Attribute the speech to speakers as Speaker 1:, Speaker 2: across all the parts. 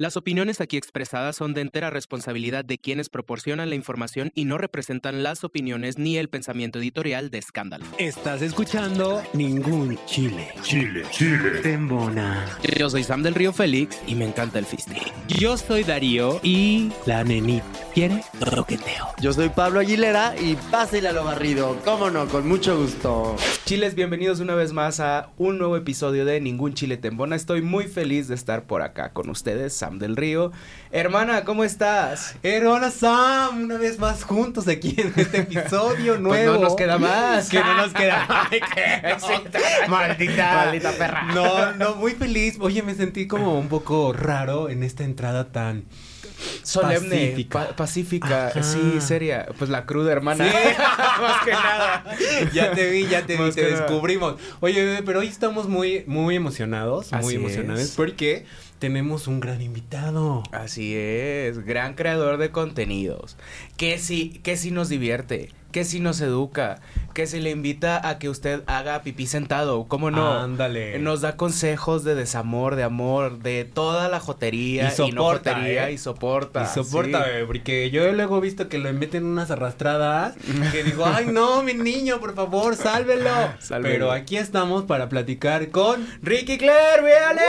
Speaker 1: Las opiniones aquí expresadas son de entera responsabilidad de quienes proporcionan la información y no representan las opiniones ni el pensamiento editorial de Escándalo.
Speaker 2: Estás escuchando Ningún Chile.
Speaker 3: Chile, Chile.
Speaker 2: Tembona.
Speaker 1: Yo soy Sam del Río Félix y me encanta el fisting.
Speaker 2: Yo soy Darío y la nenita quiere roqueteo.
Speaker 4: Yo soy Pablo Aguilera y pásale a lo barrido. Cómo no, con mucho gusto.
Speaker 1: Chiles, bienvenidos una vez más a un nuevo episodio de Ningún Chile Tembona. Estoy muy feliz de estar por acá con ustedes, Sam del Río. Hermana, ¿cómo estás?
Speaker 2: Hola Sam, una vez más juntos aquí en este episodio nuevo.
Speaker 1: Pues no nos queda más.
Speaker 2: Que no nos queda. Qué Maldita.
Speaker 1: Maldita perra.
Speaker 2: No, no, muy feliz. Oye, me sentí como un poco raro en esta entrada tan
Speaker 1: solemne,
Speaker 2: Pacífica.
Speaker 1: pa- pacífica,
Speaker 2: Ajá.
Speaker 1: sí, seria. Pues la cruda hermana.
Speaker 2: Sí.
Speaker 1: Más que nada.
Speaker 2: Ya te vi, ya te vi,
Speaker 1: Más
Speaker 2: te
Speaker 1: que nada.
Speaker 2: descubrimos. Oye, bebé, pero hoy estamos muy, muy emocionados, muy emocionados
Speaker 1: es.
Speaker 2: porque tenemos un gran invitado.
Speaker 1: Así es, gran creador de contenidos. Que sí, que sí nos divierte, que sí nos educa, que si le invita a que usted haga pipí sentado, ¿cómo no?
Speaker 2: Ándale.
Speaker 1: Nos da consejos de desamor, de amor, de toda la jotería
Speaker 2: Y
Speaker 1: y, no
Speaker 2: soporta,
Speaker 1: jotería
Speaker 2: ¿eh?
Speaker 1: y soporta.
Speaker 2: Y soporta,
Speaker 1: sí.
Speaker 2: bebé, porque yo luego he visto que lo meten unas arrastradas que digo, ay no, mi niño, por favor, sálvelo.
Speaker 1: Sálvelo.
Speaker 2: Pero aquí estamos para platicar con
Speaker 1: Ricky Claire, véale.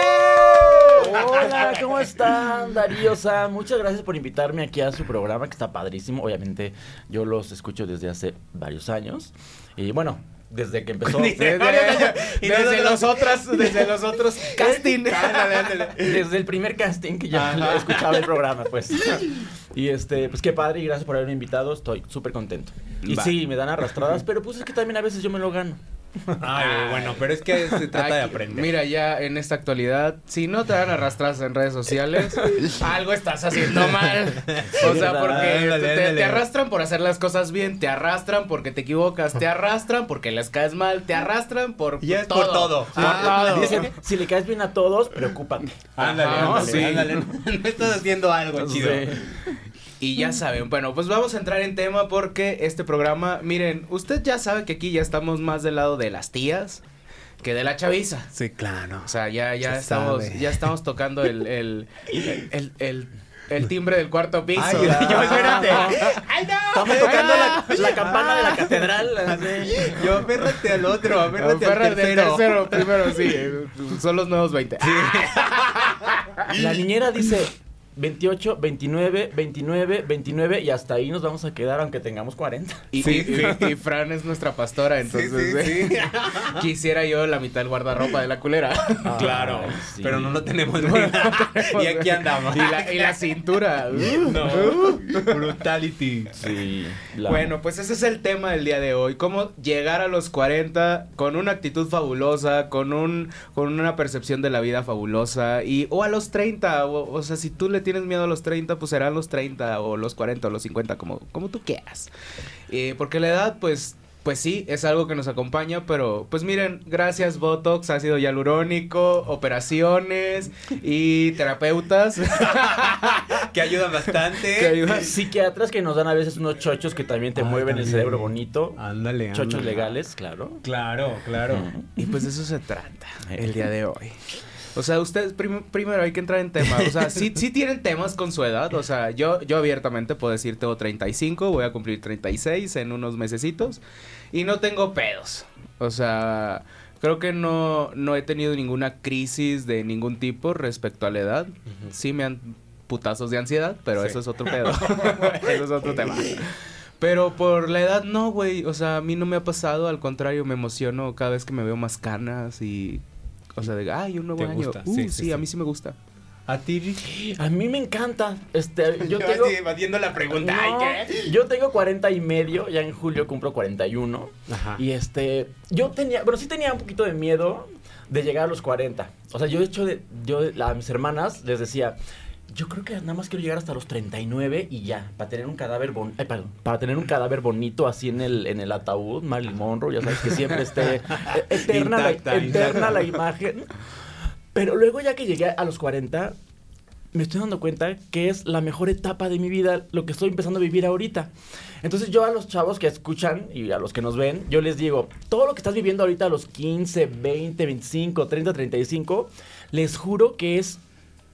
Speaker 5: Hola, ¿cómo están? Darío, Sam, muchas gracias por invitarme aquí a su programa que está padrísimo. Obviamente yo los escucho desde hace varios años. Y bueno, desde que empezó...
Speaker 1: Desde,
Speaker 2: Y
Speaker 1: desde los otros, desde los otros casting.
Speaker 2: Ándale.
Speaker 5: Desde el primer casting que ya
Speaker 2: Ajá.
Speaker 5: escuchaba el programa, pues. Y este, pues qué padre y gracias por haberme invitado, estoy súper contento. Y
Speaker 1: Va.
Speaker 5: sí, me dan arrastradas, pero pues es que también a veces yo me lo gano.
Speaker 2: Ay, bueno, pero es que se trata de aprender.
Speaker 1: Mira, ya en esta actualidad, si no te dan arrastras en redes sociales, algo estás haciendo mal. O sea, porque te, arrastran por hacer las cosas bien, te arrastran porque te equivocas, te arrastran porque les caes mal, te arrastran por
Speaker 2: Y es
Speaker 1: todo.
Speaker 2: por todo.
Speaker 1: Por
Speaker 5: Ah,
Speaker 1: todo.
Speaker 5: Dicen, si le caes bien a todos, preocúpate.
Speaker 2: Ándale,
Speaker 1: Ajá,
Speaker 2: ándale,
Speaker 1: sí.
Speaker 2: ándale. No, no estás haciendo algo chido.
Speaker 5: Sí.
Speaker 1: Y ya saben, bueno, pues vamos a entrar en tema porque este programa, miren, usted ya sabe que aquí ya estamos más del lado de las tías que de la chaviza.
Speaker 2: Sí, claro.
Speaker 1: O sea, ya, ya
Speaker 2: Se
Speaker 1: estamos,
Speaker 2: sabe.
Speaker 1: ya estamos tocando el, el, el, el, el timbre del cuarto piso.
Speaker 2: Ay, yo, espérate.
Speaker 1: ¡Ay, no!
Speaker 5: Estamos tocando la, la campana de la catedral. así.
Speaker 2: Yo, aférrate al otro, aférrate al tercero.
Speaker 1: tercero, primero, sí. eh, Son los nuevos 20.
Speaker 5: La niñera dice 28, 29, 29, 29 y hasta ahí nos vamos a quedar aunque tengamos 40.
Speaker 1: Y,
Speaker 2: Sí,
Speaker 1: y- y- y Fran es nuestra pastora, entonces
Speaker 2: sí, sí.
Speaker 1: eh, quisiera yo la mitad del guardarropa de la culera.
Speaker 2: Claro,
Speaker 5: Ay, sí.
Speaker 2: pero no lo tenemos nada. y aquí andamos.
Speaker 1: Y la, y la cintura.
Speaker 2: No, brutality.
Speaker 5: Sí. la-
Speaker 1: Bueno, pues ese es el tema del día de hoy. Cómo llegar a los 40 con una actitud fabulosa, con un con una percepción de la vida fabulosa y o a los 30, o, o sea, si tú le tienes miedo a los 30, pues serán los 30 o los 40 o los 50 como como tú quieras. Eh, porque la edad pues pues sí, es algo que nos acompaña, pero pues miren, gracias Botox, ácido hialurónico, operaciones y terapeutas
Speaker 2: Que ayudan bastante.
Speaker 1: que ayudan.
Speaker 5: Psiquiatras que nos dan a veces unos chochos que también te
Speaker 2: Ah,
Speaker 5: mueven el cerebro bonito.
Speaker 2: Ándale,
Speaker 5: Chochos
Speaker 2: ándale.
Speaker 5: legales, claro.
Speaker 2: Claro, claro.
Speaker 1: Y pues de eso se trata el día de hoy. O sea, ustedes prim- primero hay que entrar en tema. O sea, sí, sí tienen temas con su edad. O sea, yo, yo abiertamente puedo decir tengo 35, voy a cumplir 36 en unos mesecitos. Y no tengo pedos. O sea, creo que no, no he tenido ninguna crisis de ningún tipo respecto a la edad. Sí me han putazos de ansiedad, pero
Speaker 2: Sí.
Speaker 1: eso es otro pedo. eso es otro tema. Pero por la edad no, güey. O sea, a mí no me ha pasado. Al contrario, me emociono cada vez que me veo más canas y... O sea, de, ay, un nuevo
Speaker 2: ¿Te
Speaker 1: año.
Speaker 2: gusta?
Speaker 1: Uh,
Speaker 2: Sí,
Speaker 1: sí,
Speaker 2: sí,
Speaker 1: a mí sí me gusta.
Speaker 2: A ti.
Speaker 5: A mí me encanta. Este, yo tengo.
Speaker 2: así evadiendo la pregunta.
Speaker 5: No,
Speaker 2: Ay, ¿qué?
Speaker 5: yo tengo 40 y medio, ya en julio cumplo 41.
Speaker 2: Ajá.
Speaker 5: Y este, yo tenía, bueno, sí tenía un poquito de miedo de llegar a los 40. O sea, yo de hecho, de, yo a mis hermanas les decía, Yo creo que nada más quiero llegar hasta los 39 y ya, para tener un cadáver bon ay, perdón, para tener un cadáver bonito así en el en el ataúd, Marilyn Monroe, ya sabes que siempre esté eh, eterna, la,
Speaker 2: Intacta,
Speaker 5: eterna la imagen. Pero luego ya que llegué a los 40 me estoy dando cuenta que es la mejor etapa de mi vida, lo que estoy empezando a vivir ahorita. Entonces yo a los chavos que escuchan y a los que nos ven, yo les digo, todo lo que estás viviendo ahorita a los 15, 20, 25, 30, 35, les juro que es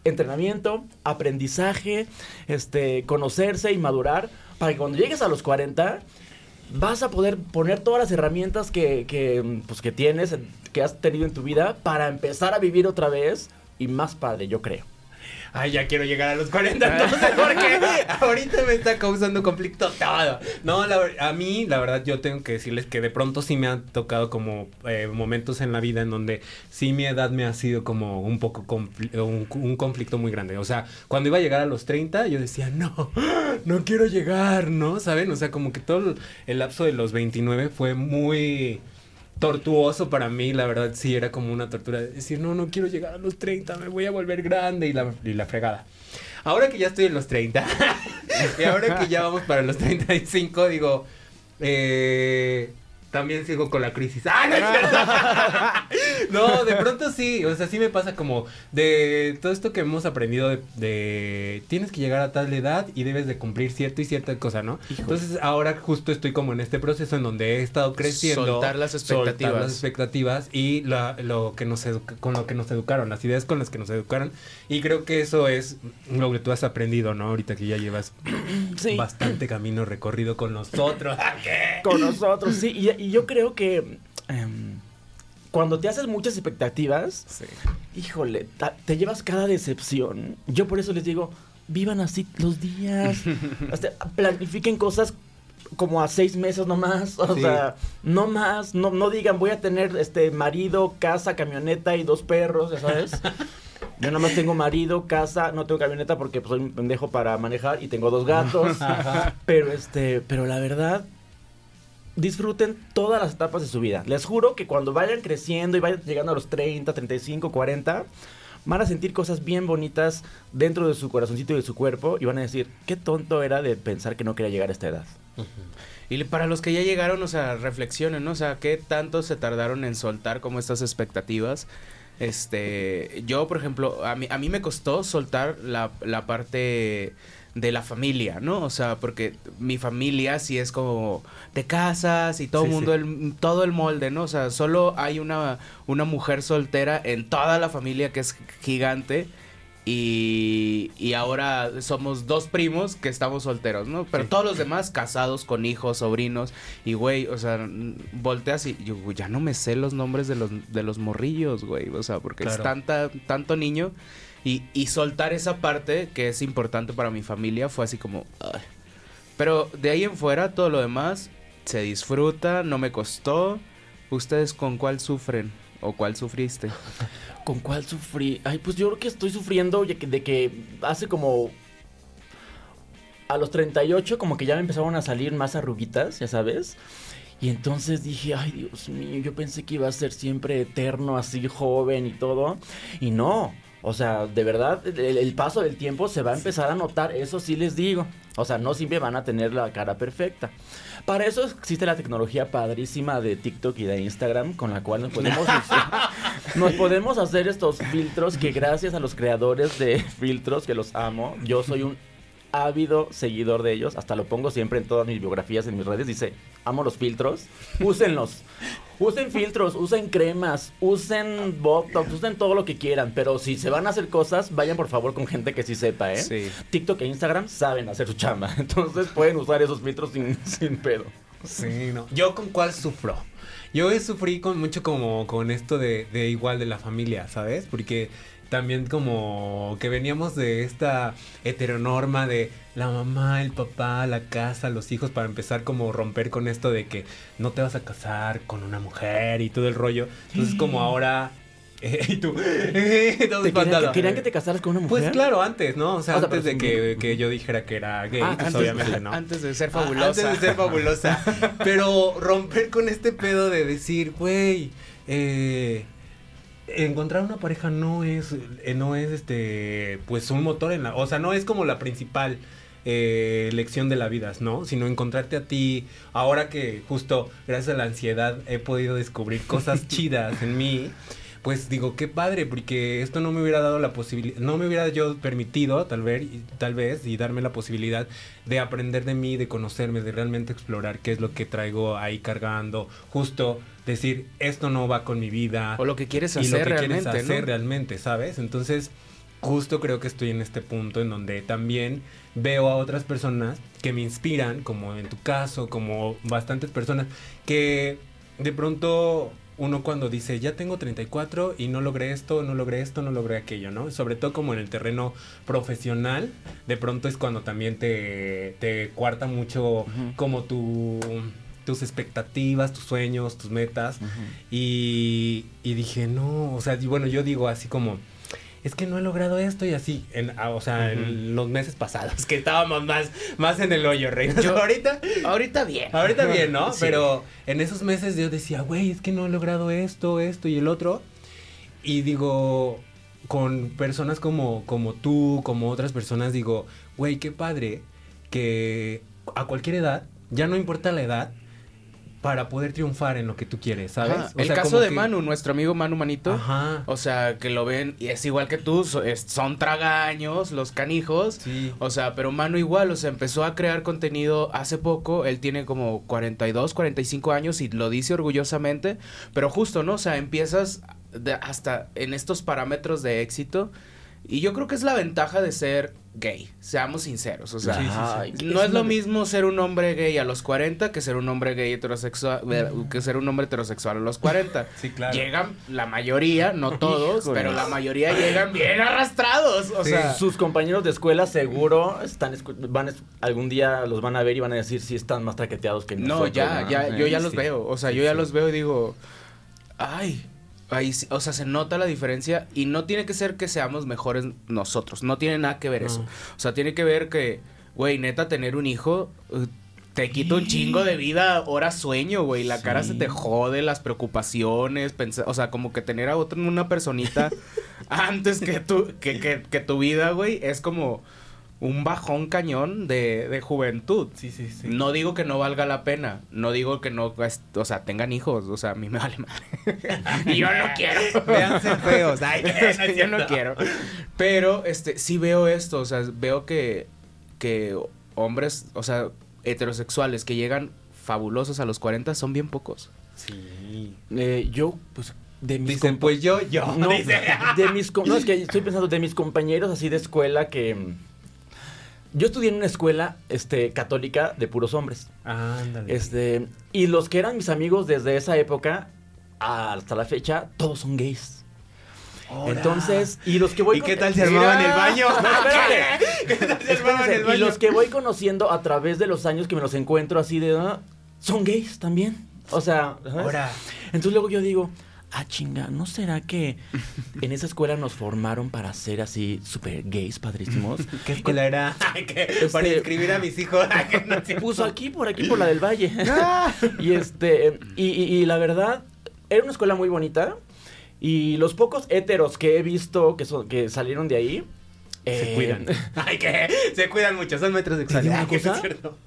Speaker 5: entrenamiento, aprendizaje, este, conocerse y madurar para que cuando llegues a los 40 vas a poder poner todas las herramientas que, pues, que tienes, que has tenido en tu vida para empezar a vivir otra vez y más padre, yo creo.
Speaker 2: Ay, ya quiero llegar a los 40 entonces porque ahorita me está causando conflicto todo. No, la a mí, la verdad, yo tengo que decirles que de pronto sí me han tocado como eh, momentos en la vida en donde sí mi edad me ha sido como un poco confli- un, un conflicto muy grande. O sea, cuando iba a llegar a los 30, yo decía, no, no quiero llegar, ¿no? ¿Saben? O sea, como que todo el lapso de los 29 fue muy tortuoso para mí, la verdad sí era como una tortura de decir, no, no quiero llegar a los 30, me voy a volver grande y la, y la fregada. Ahora que ya estoy en los 30 y ahora que ya vamos para los 35, digo, eh, también sigo con la crisis. ¡Ah, no, es no, de pronto sí, o sea, sí me pasa como de todo esto que hemos aprendido de, de tienes que llegar a tal edad y debes de cumplir cierto y cierta cosa, ¿no? Entonces ahora justo estoy como en este proceso en donde he estado creciendo.
Speaker 1: Soltar las expectativas.
Speaker 2: soltar las expectativas y la- lo que nos con lo que nos educaron, las ideas con las que nos educaron. Y creo que eso es lo que tú has aprendido, ¿no? Ahorita que ya llevas
Speaker 5: Sí.
Speaker 2: bastante camino recorrido con nosotros.
Speaker 5: con nosotros, sí. Y, y yo creo que em, cuando te haces muchas expectativas, híjole, te llevas cada decepción. Yo por eso les digo, vivan así los días. Planifiquen cosas como a seis meses nomás. O
Speaker 2: Sí.
Speaker 5: sea, no más. No, no digan, voy a tener este marido, casa, camioneta y dos perros, ya sabes. Yo nada más tengo marido, casa, no tengo camioneta porque pues, soy un pendejo para manejar y tengo dos gatos. pero este, pero la verdad, disfruten todas las etapas de su vida. Les juro que cuando vayan creciendo y vayan llegando a los 30, 35, 40, van a sentir cosas bien bonitas dentro de su corazoncito y de su cuerpo y van a decir, qué tonto era de pensar que no quería llegar a esta edad.
Speaker 1: Y para los que ya llegaron, o sea, reflexionen, ¿no? O sea, ¿qué tanto se tardaron en soltar como estas expectativas? Este, yo, por ejemplo, a mí, a mí me costó soltar la, la parte de la familia, ¿no? O sea, porque mi familia sí es como te casas y todo
Speaker 2: Sí,
Speaker 1: mundo,
Speaker 2: sí.
Speaker 1: El, todo el molde, ¿no? O sea, solo hay una, una mujer soltera en toda la familia que es gigante. Y, y ahora somos dos primos que estamos solteros, ¿no? Pero
Speaker 2: Sí.
Speaker 1: todos los demás casados con hijos, sobrinos. Y, güey, o sea, volteas y yo ya no me sé los nombres de los, de los morrillos, güey. O sea, porque es tanta, tanto niño. Y, y soltar esa parte que es importante para mi familia fue así como... Pero de ahí en fuera, todo lo demás se disfruta, no me costó. ¿Ustedes con cuál sufren? ¿O cuál sufriste?
Speaker 5: ¿Con cuál sufrí? Ay, pues yo creo que estoy sufriendo ya que- de que hace como... A los 38 como que ya me empezaron a salir más arruguitas, ya sabes. Y entonces dije, ay Dios mío, yo pensé que iba a ser siempre eterno, así joven y todo. Y no, o sea, de verdad, el, el paso del tiempo se va a empezar a notar, eso sí les digo. O sea, no siempre van a tener la cara perfecta. Para eso existe la tecnología padrísima de TikTok y de Instagram, con la cual nos podemos, nos podemos hacer estos filtros que gracias a los creadores de filtros, que los amo, yo soy un ávido seguidor de ellos, hasta lo pongo siempre en todas mis biografías, en mis redes, dice, amo los filtros, úsenlos. Usen filtros, usen cremas, usen botox, usen todo lo que quieran, pero si se van a hacer cosas, vayan por favor con gente que sí sepa, ¿eh?
Speaker 1: Sí.
Speaker 5: TikTok e Instagram saben hacer su chamba, entonces pueden usar esos filtros sin, sin pedo.
Speaker 2: Sí, no. ¿Yo con cuál sufro? Yo sufrí con mucho como con esto de, de igual de la familia, ¿sabes? Porque también como que veníamos de esta heteronorma de la mamá, el papá, la casa, los hijos, para empezar como romper con esto de que no te vas a casar con una mujer y todo el rollo. Entonces como ahora... eh, y tú... eh,
Speaker 5: ¿Te querían, que, querían que te casaras con una mujer?
Speaker 2: Pues claro, antes, ¿no? O sea,
Speaker 5: O sea,
Speaker 2: antes de que, que yo dijera que era gay,
Speaker 5: Ah,
Speaker 2: pues
Speaker 5: antes-
Speaker 2: obviamente no.
Speaker 1: Antes de ser
Speaker 2: Ah,
Speaker 1: fabulosa.
Speaker 2: Antes de ser fabulosa. Pero romper con este pedo de decir, güey, eh, encontrar una pareja no es, eh, no es este, pues un motor en la, o sea, no es como la principal eh, lección de la vida, ¿no? Sino encontrarte a ti, ahora que justo gracias a la ansiedad he podido descubrir cosas chidas en mí, pues digo, qué padre, porque esto no me hubiera dado la posibilidad, no me hubiera yo permitido, tal vez, tal vez, y darme la posibilidad de aprender de mí, de conocerme, de realmente explorar qué es lo que traigo ahí cargando, justo decir, esto no va con mi vida.
Speaker 1: O lo que quieres
Speaker 2: y
Speaker 1: hacer
Speaker 2: lo que
Speaker 1: realmente,
Speaker 2: quieres hacer
Speaker 1: ¿no?
Speaker 2: realmente, ¿sabes? Entonces, justo creo que estoy en este punto en donde también veo a otras personas que me inspiran, como en tu caso, como bastantes personas, que de pronto uno cuando dice, ya tengo 34 y no logré esto, no logré esto, no logré aquello, ¿no? Sobre todo como en el terreno profesional, de pronto es cuando también te, te cuarta mucho como tu tus expectativas, tus sueños, tus metas. y, y dije, no, o sea, y bueno, yo digo así como, es que no he logrado esto y así, en, ah, o sea, en los meses pasados, que estábamos más, más en el hoyo, rey.
Speaker 1: Yo-
Speaker 2: ahorita,
Speaker 1: Ahorita bien.
Speaker 2: ahorita bien, ¿no?
Speaker 1: Sí.
Speaker 2: Pero en esos meses yo decía, güey, es que no he logrado esto, esto y el otro. Y digo, con personas como, como tú, como otras personas, digo, güey, qué padre que a cualquier edad, ya no importa la edad, para poder triunfar en lo que tú quieres, ¿sabes?
Speaker 1: Ajá.
Speaker 2: O
Speaker 1: el
Speaker 2: sea,
Speaker 1: caso de
Speaker 2: que-
Speaker 1: Manu, nuestro amigo Manu Manito.
Speaker 2: Ajá.
Speaker 1: O sea, que lo ven y es igual que tú, so- es- son tragaños, los canijos.
Speaker 2: Sí.
Speaker 1: O sea, pero Manu igual, o sea, empezó a crear contenido hace poco, él tiene como 42, 45 años y lo dice orgullosamente, pero justo, ¿no? O sea, empiezas de- hasta en estos parámetros de éxito y yo creo que es la ventaja de ser gay, seamos sinceros, o sea,
Speaker 2: Sí, sí, sí.
Speaker 5: Ay,
Speaker 1: no es lo mismo ser un hombre gay a los 40 que ser un hombre gay heterosexual, que ser un hombre heterosexual a los 40.
Speaker 2: Sí, claro.
Speaker 1: Llegan la mayoría, no todos,
Speaker 5: Híjole.
Speaker 1: pero la mayoría llegan bien arrastrados, o
Speaker 2: Sí.
Speaker 1: sea,
Speaker 5: Sus compañeros de escuela seguro están escu- van algún día los van a ver y van a decir si están más traqueteados que
Speaker 1: No,
Speaker 5: nosotros.
Speaker 1: ya,
Speaker 5: ¿no?
Speaker 1: ya,
Speaker 5: Sí,
Speaker 1: yo ya los
Speaker 5: sí.
Speaker 1: veo. O sea, yo ya los veo y digo, ay, ahí o sea, se nota la diferencia y no tiene que ser que seamos mejores nosotros. No tiene nada que ver eso. O sea, tiene que ver que, güey, neta, tener un hijo. eh, Te quita un chingo de vida, horas sueño, güey. La cara se te jode, las preocupaciones, pensa- o sea, como que tener a otra, una personita antes que tu, que, que, que tu vida, güey, es como un bajón cañón de, de juventud.
Speaker 2: Sí, sí, sí.
Speaker 1: No digo que no valga la pena, no digo que no, o sea, tengan hijos, o sea, a mí me vale madre. y yo no quiero.
Speaker 2: Véanse feos. Ay,
Speaker 1: yo no quiero. Pero, este, sí veo esto, o sea, veo que, que hombres, o sea, heterosexuales que llegan fabulosos a los 40 son bien pocos.
Speaker 2: Sí.
Speaker 5: Eh, yo, pues, de mis
Speaker 2: Dicen, pues yo, yo.
Speaker 5: No,
Speaker 2: dice.
Speaker 5: de mis no, es que estoy pensando de mis compañeros así de escuela que yo estudié en una escuela este católica de puros hombres.
Speaker 2: Ándale.
Speaker 5: Este, y los que eran mis amigos desde esa época hasta la fecha, todos son gays. Entonces, y los que voy
Speaker 2: ¿Y qué tal se armaban en el baño?
Speaker 5: No, espérate.
Speaker 2: ¿Qué tal se armaban el baño?
Speaker 5: Y los que voy conociendo a través de los años que me los encuentro así de ah, son gays también. O sea.
Speaker 2: Ahora.
Speaker 5: Entonces luego yo digo, ah, chinga, ¿no será que en esa escuela nos formaron para ser así súper gays, padrísimos?
Speaker 2: ¿Qué escuela era? Que Para
Speaker 5: Este-
Speaker 2: inscribir a mis hijos. No sé.
Speaker 5: Puso aquí, por aquí, por la del Valle. y este, y, y- y la verdad, era una escuela muy bonita. Y los pocos héteros que he visto que, son, que salieron de ahí.
Speaker 2: Se
Speaker 5: eh,
Speaker 2: cuidan. Ay, que se cuidan mucho. Son metrosexuales.
Speaker 5: ¿Te digo una cosa?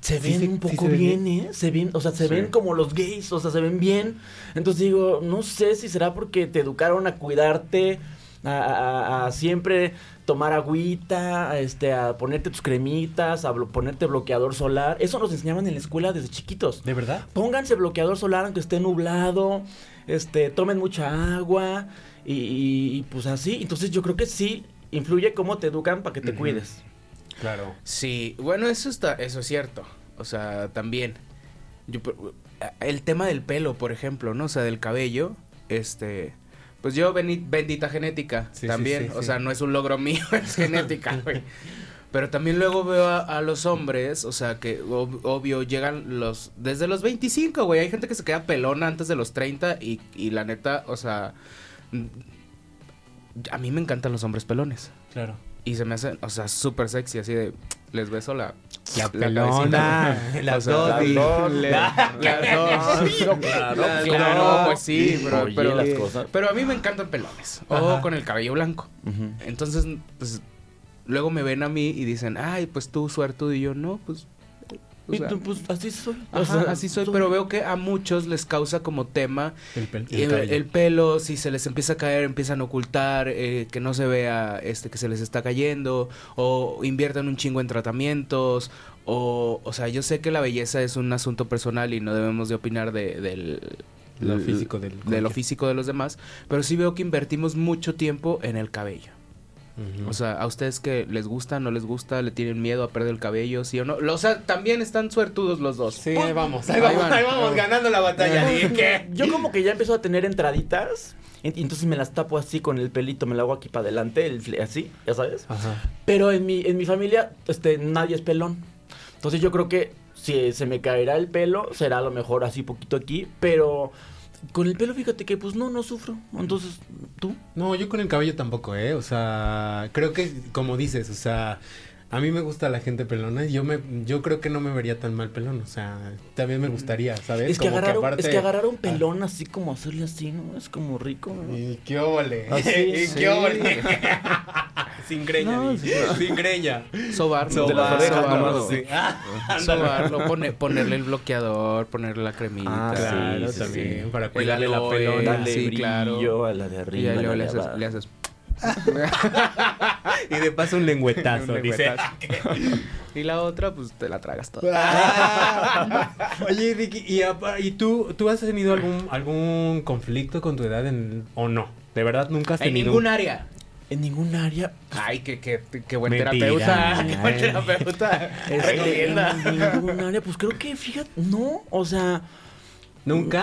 Speaker 5: Se ven un poco bien,
Speaker 2: bien.
Speaker 5: ¿eh? Se ven, o sea, se
Speaker 1: Sí.
Speaker 5: ven como los gays, o sea, se ven bien. Entonces digo, no sé si será porque te educaron a cuidarte, a, a- a siempre tomar agüita, a, este, a ponerte tus cremitas, a blo- ponerte bloqueador solar. Eso nos enseñaban en la escuela desde chiquitos.
Speaker 2: ¿De verdad?
Speaker 5: Pónganse bloqueador solar aunque esté nublado, este, tomen mucha agua y, y- y, pues así. Entonces yo creo que sí influye cómo te educan para que te cuides.
Speaker 2: Claro.
Speaker 1: Sí, bueno, eso está, eso es cierto. O sea, también. Yo, el tema del pelo, por ejemplo, ¿no? O sea, del cabello, este. Pues yo, bendita genética,
Speaker 2: Sí,
Speaker 1: también.
Speaker 2: sí,
Speaker 1: o sea, no es un logro mío, es genética, güey. Pero también luego veo a, a los hombres, o sea, que ob- obvio llegan los. Desde los 25, güey. Hay gente que se queda pelona antes de los 30 y, y la neta, o sea. mm, A mí me encantan los hombres pelones.
Speaker 2: Claro.
Speaker 1: Y se me hacen, o sea, súper sexy, así de, les beso la...
Speaker 2: La
Speaker 1: cabecita.
Speaker 2: pelona, la
Speaker 1: O sea,
Speaker 2: Dodi.
Speaker 1: las le- las dos.
Speaker 5: No, claro, claro.
Speaker 1: no, pues sí, pero,
Speaker 5: Oye,
Speaker 1: pero,
Speaker 5: las cosas.
Speaker 1: pero a mí me encantan pelones. O
Speaker 2: Ajá.
Speaker 1: con el cabello blanco. Entonces, pues, luego me ven a mí y dicen, ay, pues tú suertudo. Y yo, no, pues... o
Speaker 5: Y
Speaker 1: sea,
Speaker 5: tú, pues así soy.
Speaker 1: Ajá,
Speaker 5: O sea,
Speaker 1: así soy,
Speaker 5: soy-
Speaker 1: pero veo que a muchos les causa como tema
Speaker 2: El, pel- el
Speaker 1: el,
Speaker 2: cabello.
Speaker 1: el pelo, si se les empieza a caer, empiezan a ocultar, eh, que no se vea este que se les está cayendo, o inviertan un chingo en tratamientos, o, o sea, yo sé que la belleza es un asunto personal y no debemos de opinar de, del
Speaker 2: Lo físico del
Speaker 1: de lo físico de los demás, pero sí veo que invertimos mucho tiempo en el cabello. O sea, a ustedes que les gusta, no les gusta, le tienen miedo a perder el cabello, sí o no. Lo- O sea, también están suertudos los dos.
Speaker 2: Sí, ahí vamos,
Speaker 1: ahí
Speaker 2: ahí vamos,
Speaker 1: van.
Speaker 2: ahí vamos ganando la batalla. Dije que-
Speaker 5: Yo como que ya empiezo a tener entraditas. entonces me las tapo así con el pelito, me lo hago aquí para adelante, el así, ya sabes.
Speaker 2: Ajá.
Speaker 5: Pero en mi, en mi familia, este, nadie es pelón. Entonces yo creo que si se me caerá el pelo, será a lo mejor así poquito aquí, pero con el pelo fíjate que pues no, no sufro. Entonces, ¿tú?
Speaker 2: No, yo con el cabello tampoco, ¿eh? O sea, creo que, como dices, o sea, a mí me gusta la gente pelona y yo me, yo creo que no me vería tan mal pelón, o sea, también me gustaría, ¿sabes?
Speaker 5: Es que,
Speaker 2: Como
Speaker 5: agarrar, un-
Speaker 2: aparte-
Speaker 5: es que agarrar un pelón así como hacerle así, ¿no? Es como rico, ¿no?
Speaker 2: Y qué óvole.
Speaker 5: Así,
Speaker 2: y
Speaker 5: sí.
Speaker 2: qué óvole. Sin greña,
Speaker 5: No, sí.
Speaker 2: sin greña.
Speaker 1: Sobarlo,
Speaker 5: De las orejas
Speaker 1: sobarlo,
Speaker 2: sí.
Speaker 1: sobarlo, pone- ponerle el bloqueador, ponerle la cremita.
Speaker 5: Ah, sí,
Speaker 2: Claro,
Speaker 5: sí,
Speaker 2: también,
Speaker 5: sí.
Speaker 2: para cuidarle la pelona.
Speaker 5: Dale
Speaker 1: sí,
Speaker 5: brillo
Speaker 1: claro.
Speaker 5: a la de
Speaker 1: Y
Speaker 5: arriba. la
Speaker 1: le le haces
Speaker 2: Y de paso un lengüetazo,
Speaker 1: un
Speaker 2: dice.
Speaker 1: lengüetazo. Y la otra, pues te la tragas toda.
Speaker 2: Ah. Oye, Vicky, ¿y, tú, tú has tenido algún, algún conflicto con tu edad en, o no? ¿De verdad nunca has
Speaker 1: En
Speaker 2: tenido?
Speaker 1: ningún área.
Speaker 5: En ningún área.
Speaker 1: Ay, qué, qué, qué buen
Speaker 2: Mentira.
Speaker 1: terapeuta. Qué buen terapeuta.
Speaker 5: Este, en ningún área, pues creo que, fíjate, no, o sea,
Speaker 2: ¿Nunca?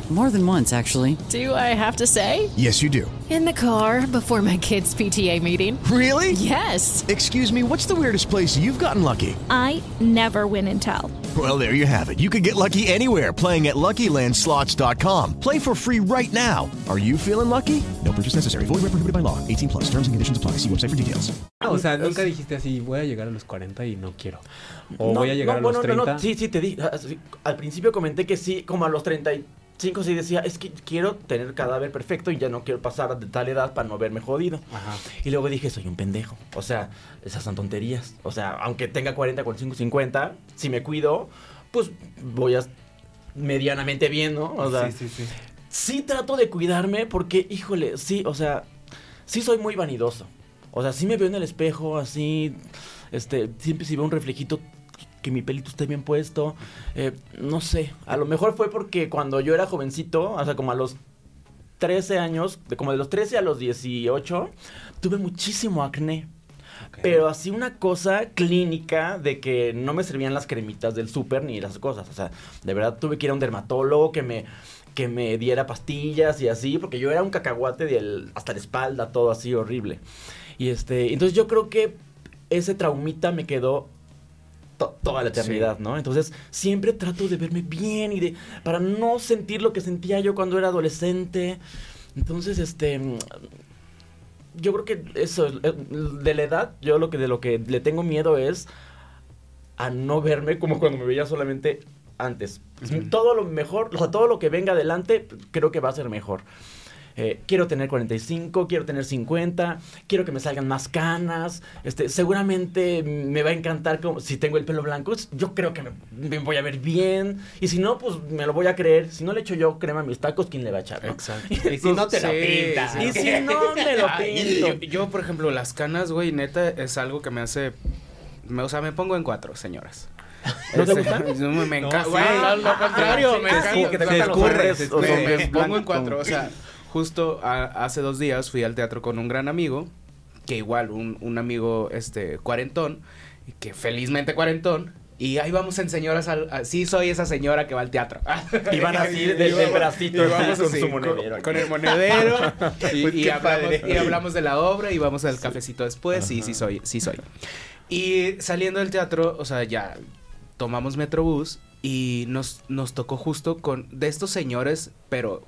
Speaker 6: More than once, actually.
Speaker 7: Do I have to say?
Speaker 8: Yes, you do.
Speaker 7: In the car before my kids' PTA meeting.
Speaker 8: Really?
Speaker 7: Yes.
Speaker 8: Excuse me, what's the weirdest place you've gotten lucky?
Speaker 9: I never win and tell.
Speaker 8: Well, there you have it. You can get lucky anywhere playing at LuckyLandSlots.com. Play for free right now. Are you feeling lucky? No purchase necessary. Void where prohibited by law. 18 plus. Terms and conditions apply. See website for details.
Speaker 2: O sea, nunca dijiste así, voy a llegar a los 40 y no quiero. O
Speaker 5: no,
Speaker 2: voy a llegar
Speaker 5: no,
Speaker 2: a los
Speaker 5: bueno, no,
Speaker 2: 30.
Speaker 5: no, sí, sí, te di. ah, Al principio comenté que sí, como a los 35 sí decía, es que quiero tener cadáver perfecto y ya no quiero pasar de tal edad para no verme jodido.
Speaker 2: Ajá.
Speaker 5: Y luego dije, soy un pendejo. O sea, esas son tonterías. O sea, aunque tenga 40, 45, 50, si me cuido, pues voy a medianamente bien, ¿no? O sea,
Speaker 2: sí, sí, sí.
Speaker 5: sí trato de cuidarme porque, híjole, sí, o sea, sí soy muy vanidoso. O sea, sí me veo en el espejo así, este, siempre si veo un reflejito que mi pelito esté bien puesto, eh, no sé, a lo mejor fue porque cuando yo era jovencito, o sea, como a los 13 años, de como de los 13 a los 18, tuve muchísimo acné. Pero así una cosa clínica de que no me servían las cremitas del súper ni las cosas. O sea, de verdad tuve que ir a un dermatólogo que me, que me diera pastillas y así, porque yo era un cacahuate del, hasta la espalda, todo así horrible. Y este, entonces yo creo que ese traumita me quedó to- toda la eternidad, ¿no? Entonces siempre trato de verme bien y de para no sentir lo que sentía yo cuando era adolescente. Entonces, este yo creo que eso eh, de la edad, yo lo que de lo que le tengo miedo es a no verme como cuando me veía solamente antes. Todo lo mejor, o sea, todo lo que venga adelante, creo que va a ser mejor. Eh, quiero tener 45, quiero tener 50, quiero que me salgan más canas. Este, seguramente me va a encantar como, si tengo el pelo blanco. Yo creo que me, me voy a ver bien. Y si no, pues me lo voy a creer. Si no le echo yo crema a mis tacos, ¿quién le va a echar? no?
Speaker 1: Exacto.
Speaker 2: Y si no te lo
Speaker 1: Sí,
Speaker 2: pintas.
Speaker 1: sí.
Speaker 5: Y si no me lo pinto.
Speaker 1: yo, yo, por ejemplo, las canas, güey, neta, es algo que me hace. me- o sea, me pongo en cuatro, señoras.
Speaker 5: ¿No te
Speaker 1: Ese-
Speaker 5: gusta?
Speaker 1: No, me
Speaker 2: No,
Speaker 1: encanta.
Speaker 2: sí.
Speaker 1: Güey,
Speaker 2: No,
Speaker 1: lo contrario, me
Speaker 5: sí,
Speaker 1: encanta.
Speaker 5: sí, que te
Speaker 1: Se
Speaker 5: los
Speaker 1: escurre,
Speaker 5: hombres,
Speaker 1: se
Speaker 5: los
Speaker 1: escurre.
Speaker 5: hombres
Speaker 1: Me pongo en cuatro. O sea, justo a- hace dos días fui al teatro con un gran amigo, que igual, un, un amigo este cuarentón, y que felizmente cuarentón. Y ahí vamos en señoras al... a- sí, soy esa señora que va al teatro.
Speaker 5: Y van así, del-
Speaker 1: Y
Speaker 5: del
Speaker 1: vamos-
Speaker 5: bracito,
Speaker 1: y vamos
Speaker 5: así, con
Speaker 1: así,
Speaker 5: su monedero
Speaker 1: Con, el monedero. y,
Speaker 2: Pues
Speaker 1: y hablamos, y de la obra y vamos al cafecito después. Sí, sí soy, sí soy. Y saliendo del teatro, o sea, ya tomamos Metrobús y nos, nos tocó justo con de estos señores, pero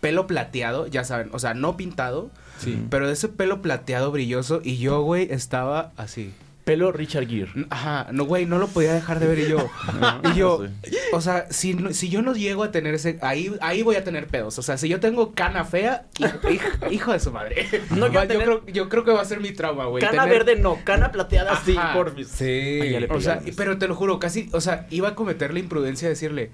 Speaker 1: pelo plateado, ya saben, o sea, no pintado,
Speaker 2: Sí.
Speaker 1: pero de ese pelo plateado brilloso y yo, güey, estaba así.
Speaker 5: Pelo Richard Gere.
Speaker 1: Ajá, no, güey, no lo podía dejar de ver y yo. y yo, o sea, si, si yo no llego a tener ese. Ahí, ahí voy a tener pedos. O sea, si yo tengo cana fea, hijo, de su madre.
Speaker 5: No
Speaker 1: yo,
Speaker 5: tener-
Speaker 1: creo, yo creo que va a ser mi trauma, güey.
Speaker 5: Cana
Speaker 1: tener-
Speaker 5: verde no, cana plateada sí,
Speaker 1: Ajá.
Speaker 5: por
Speaker 2: Sí.
Speaker 5: Ay, ya le
Speaker 1: O sea, pero te lo juro, casi, o sea, iba a cometer la imprudencia de decirle.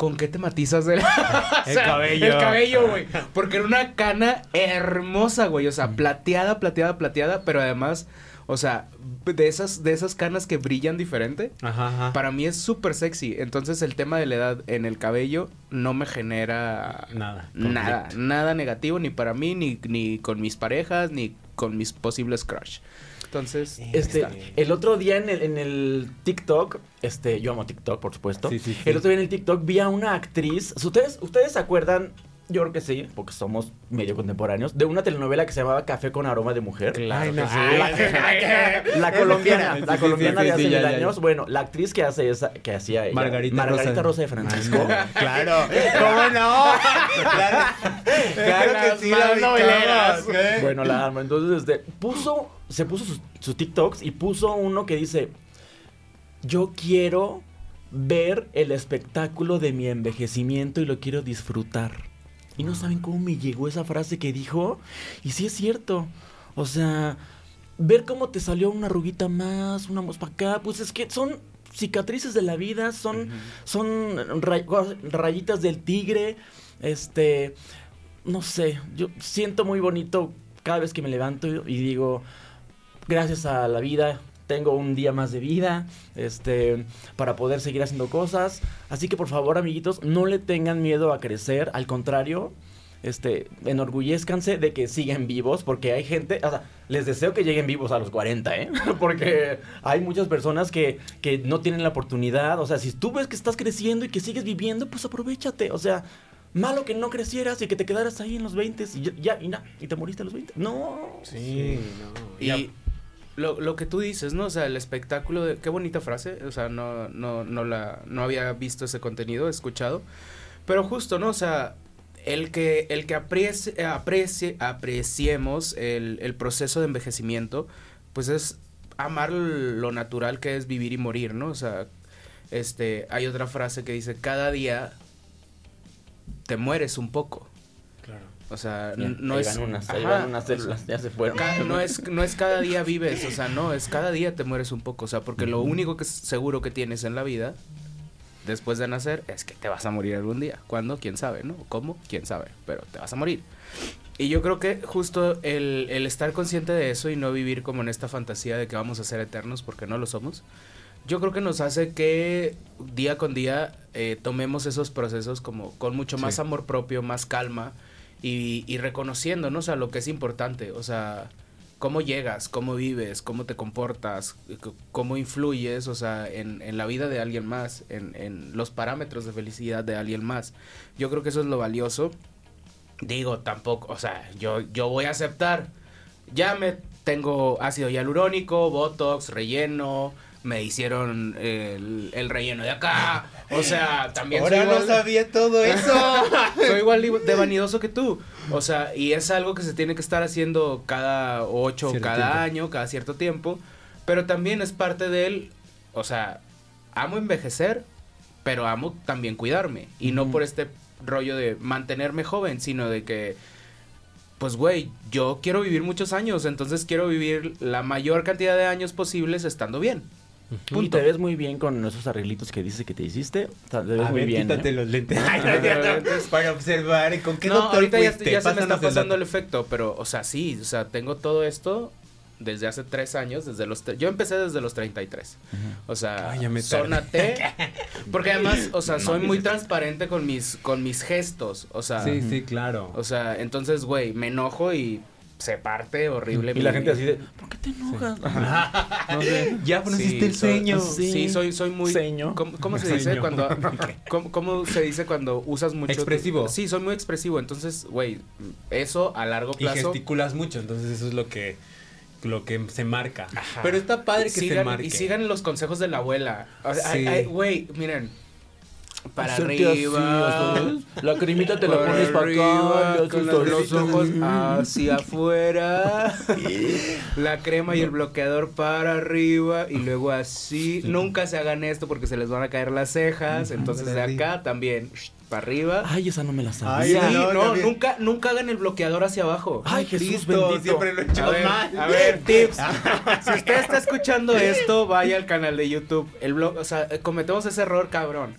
Speaker 1: ¿Con qué te matizas o
Speaker 2: El
Speaker 1: sea,
Speaker 2: cabello.
Speaker 1: El cabello, güey. Porque era una cana hermosa, güey. O sea, plateada, plateada, plateada. Pero además, o sea, de esas, de esas canas que brillan diferente.
Speaker 2: Ajá, ajá.
Speaker 1: Para mí es súper sexy. Entonces el tema de la edad en el cabello no me genera
Speaker 2: Nada.
Speaker 1: nada, nada negativo ni para mí, ni, ni con mis parejas, ni con mis posibles crush. Entonces,
Speaker 5: Este,
Speaker 1: está.
Speaker 5: el otro día en el, en el TikTok, este, yo amo TikTok, por supuesto.
Speaker 2: Sí, sí, sí.
Speaker 5: El otro día en el TikTok vi a una actriz. ¿Ustedes, ustedes se acuerdan? Yo creo que sí, porque somos medio contemporáneos, de una telenovela que se llamaba Café con aroma de mujer.
Speaker 1: Claro
Speaker 2: no.
Speaker 1: sí.
Speaker 5: La colombiana, la
Speaker 2: sí,
Speaker 5: colombiana
Speaker 2: sí,
Speaker 5: de
Speaker 2: sí,
Speaker 5: hace
Speaker 2: ya,
Speaker 5: mil
Speaker 2: ya, ya.
Speaker 5: años. Bueno, la actriz que hace esa, que hacía ella,
Speaker 2: Margarita
Speaker 5: Margarita
Speaker 2: Rosa.
Speaker 5: Rosa de Francisco.
Speaker 2: Claro. ¿Cómo no? Claro, claro que sí, la
Speaker 1: noveleras.
Speaker 2: ubicamos, ¿eh?
Speaker 5: Bueno, la arma. Entonces, este, puso, se puso sus, sus TikToks y puso uno que dice, yo quiero ver el espectáculo de mi envejecimiento y lo quiero disfrutar. Y no saben cómo me llegó esa frase que dijo. Y sí es cierto. O sea, ver cómo te salió una arruguita más, una más para acá, pues es que son cicatrices de la vida, son, son ray- rayitas del tigre, este, no sé, yo siento muy bonito cada vez que me levanto y digo, gracias a la vida tengo un día más de vida, este, para poder seguir haciendo cosas. Así que por favor, amiguitos, no le tengan miedo a crecer, al contrario, este, enorgullezcanse de que siguen vivos, porque hay gente, o sea, les deseo que lleguen vivos a los 40, ¿eh? Porque hay muchas personas que, que no tienen la oportunidad, o sea, si tú ves que estás creciendo y que sigues viviendo, pues aprovechate, o sea, malo que no crecieras y que te quedaras ahí en los 20 y ya, y, na- y te moriste a los 20. No.
Speaker 2: Sí, no.
Speaker 1: Y lo, lo que tú dices, ¿no? O sea, el espectáculo de... Qué bonita frase. O sea, no, no, no la... No había visto ese contenido, escuchado. Pero justo, ¿no? O sea, el que, el que aprecie, aprecie, apreciemos el, el proceso de envejecimiento, pues es amar lo natural que es vivir y morir, ¿no? O sea, este, hay otra frase que dice, cada día te mueres un poco. O sea,
Speaker 5: Bien,
Speaker 1: no
Speaker 5: ahí
Speaker 1: es...
Speaker 5: van unas, ahí van unas células, ya se fueron.
Speaker 1: Ca- no es no es cada día vives, o sea, no, es cada día te mueres un poco, o sea, porque lo único que es seguro que tienes en la vida después de nacer es que te vas a morir algún día. ¿Cuándo? ¿Quién sabe, no? ¿Cómo? ¿Quién sabe? Pero te vas a morir. Y yo creo que justo el, el estar consciente de eso y no vivir como en esta fantasía de que vamos a ser eternos porque no lo somos, yo creo que nos hace que día con día eh, tomemos esos procesos como con mucho más
Speaker 2: Sí.
Speaker 1: amor propio, más calma y, y reconociendo, ¿no? O sea, lo que es importante, o sea, cómo llegas, cómo vives, cómo te comportas, c- cómo influyes, o sea, en, en la vida de alguien más, en, en los parámetros de felicidad de alguien más. Yo creo que eso es lo valioso. Digo, tampoco, o sea, yo, yo voy a aceptar. Ya me tengo ácido hialurónico, botox, relleno, me hicieron el, el relleno de acá. O sea, también
Speaker 2: Ahora
Speaker 1: soy
Speaker 2: no sabía todo eso.
Speaker 1: soy igual de vanidoso que tú. O sea, y es algo que se tiene que estar haciendo cada ocho,
Speaker 2: Cierto
Speaker 1: cada
Speaker 2: tiempo.
Speaker 1: año, cada cierto tiempo. Pero también es parte de él. O sea, amo envejecer, pero amo también cuidarme. Y no por este rollo de mantenerme joven, sino de que, pues, güey, yo quiero vivir muchos años. Entonces quiero vivir la mayor cantidad de años posibles estando bien.
Speaker 5: Y te ves muy bien con esos arreglitos que dices que te hiciste. O sea, te ves
Speaker 2: A
Speaker 5: muy
Speaker 2: ver,
Speaker 5: bien.
Speaker 2: quítate
Speaker 5: ¿eh?
Speaker 2: los lentes. Ay, no, ya no, para observar. ¿Con qué
Speaker 1: no,
Speaker 2: doctor
Speaker 1: ahorita ya,
Speaker 2: fuiste?
Speaker 1: ya se me está
Speaker 2: el
Speaker 1: pasando el efecto, pero, o sea, sí, o sea, tengo todo esto desde hace tres años, desde los... Yo empecé desde los 33. O sea,
Speaker 2: Ay, ya me
Speaker 1: zona
Speaker 2: tardé.
Speaker 1: T. Porque además, o sea, soy muy transparente con mis, con mis gestos. O sea...
Speaker 2: Sí, sí, claro.
Speaker 1: O sea, entonces, güey, me enojo y se parte horrible.
Speaker 5: Y la gente así de, ¿por qué te enojas?
Speaker 1: No sé.
Speaker 2: Ya conociste el
Speaker 1: soy-
Speaker 2: ceño.
Speaker 1: Sí, soy, soy muy.
Speaker 5: Ceño.
Speaker 1: ¿Cómo, cómo se dice cuando.? ¿cómo, cómo se dice cuando usas mucho. tu-
Speaker 2: Expresivo.
Speaker 1: sí, soy muy expresivo. Entonces, güey, eso a largo
Speaker 2: Y
Speaker 1: plazo.
Speaker 2: gesticulas mucho, entonces eso es lo que lo que se marca. Pero está padre que se
Speaker 1: Sigan-
Speaker 2: marque.
Speaker 1: Y sigan los consejos de la abuela.
Speaker 2: Sí.
Speaker 1: Güey, miren. Para
Speaker 5: así,
Speaker 1: arriba.
Speaker 5: ¿sabes? La cremita te la pones para
Speaker 1: arriba,
Speaker 5: acá,
Speaker 1: con los, ojos hacia afuera. la crema y el bloqueador para arriba y luego así. Nunca se hagan esto porque se les van a caer las cejas. Entonces de acá también para arriba.
Speaker 5: Ay, esa no me la
Speaker 1: Sí,
Speaker 5: sabía.
Speaker 1: no, nunca, nunca hagan el bloqueador hacia abajo.
Speaker 5: Ay, Jesús bendito.
Speaker 2: siempre lo he hecho
Speaker 1: A ver,
Speaker 2: mal.
Speaker 1: a ver, tips. si usted está escuchando esto, vaya al canal de YouTube. El blo- o sea, cometemos ese error, cabrón.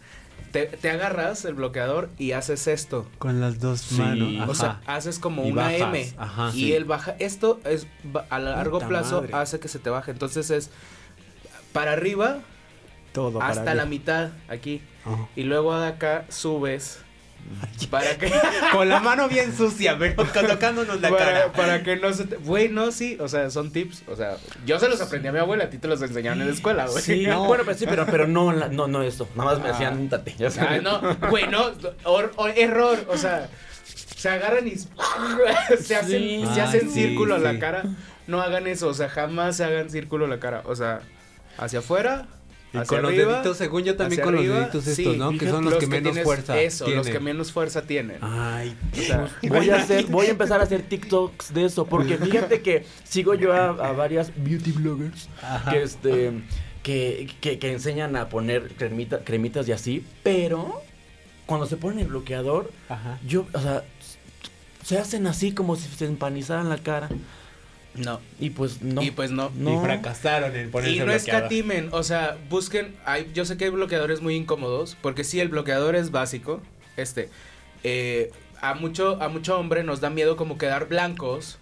Speaker 1: Te, te agarras el bloqueador y haces esto.
Speaker 2: Con las dos
Speaker 5: Sí.
Speaker 2: manos.
Speaker 1: O sea, haces como
Speaker 2: Y
Speaker 1: una
Speaker 2: bajas,
Speaker 1: M.
Speaker 2: ajá.
Speaker 1: y
Speaker 2: Sí.
Speaker 1: el baja. Esto es a largo
Speaker 2: Puta
Speaker 1: plazo
Speaker 2: madre.
Speaker 1: hace que se te baje. Entonces es para arriba
Speaker 2: todo para
Speaker 1: hasta la mitad aquí.
Speaker 2: Ajá.
Speaker 1: Y luego de acá subes. Para que.
Speaker 2: Con la mano bien sucia, pero tocándonos la
Speaker 1: para,
Speaker 2: cara.
Speaker 1: para que no se te... Güey, no, sí, o sea, son tips, o sea, yo se los aprendí a mi abuela, a ti te los enseñaron en la escuela, güey.
Speaker 5: Sí, bueno, pero sí, pero, pero no, la- no, no esto. Nada más me hacían un tate. Ya
Speaker 1: Ah, no, güey, no, or- or- error, o sea, se agarran y se hacen,
Speaker 5: Sí.
Speaker 1: se hacen círculo a
Speaker 2: sí.
Speaker 1: la cara. No hagan eso, o sea, jamás se hagan círculo a la cara, o sea, hacia afuera.
Speaker 2: Y
Speaker 1: hacia
Speaker 2: con los deditos, según yo también con los deditos estos,
Speaker 1: sí,
Speaker 2: ¿no? Que son los que menos
Speaker 1: tienes-
Speaker 2: fuerza
Speaker 1: Eso, los
Speaker 2: tienen.
Speaker 1: que menos fuerza tienen.
Speaker 2: Ay,
Speaker 1: O sea,
Speaker 5: Voy a hacer, voy a empezar a hacer TikToks de eso, porque fíjate que sigo yo a, a varias beauty bloggers que este que, que, que enseñan a poner cremita- cremitas y así, pero cuando se ponen el bloqueador,
Speaker 2: Ajá.
Speaker 5: yo, o sea, se hacen así como si se empanizaran la cara.
Speaker 1: No.
Speaker 5: Y pues no.
Speaker 1: Y pues no.
Speaker 5: No.
Speaker 2: Y fracasaron en ponerse
Speaker 1: Y no
Speaker 2: bloqueador.
Speaker 1: escatimen, o sea, busquen, hay, yo sé que hay bloqueadores muy incómodos, porque sí, el bloqueador es básico, este, eh, a mucho, a mucho hombre nos da miedo como quedar blancos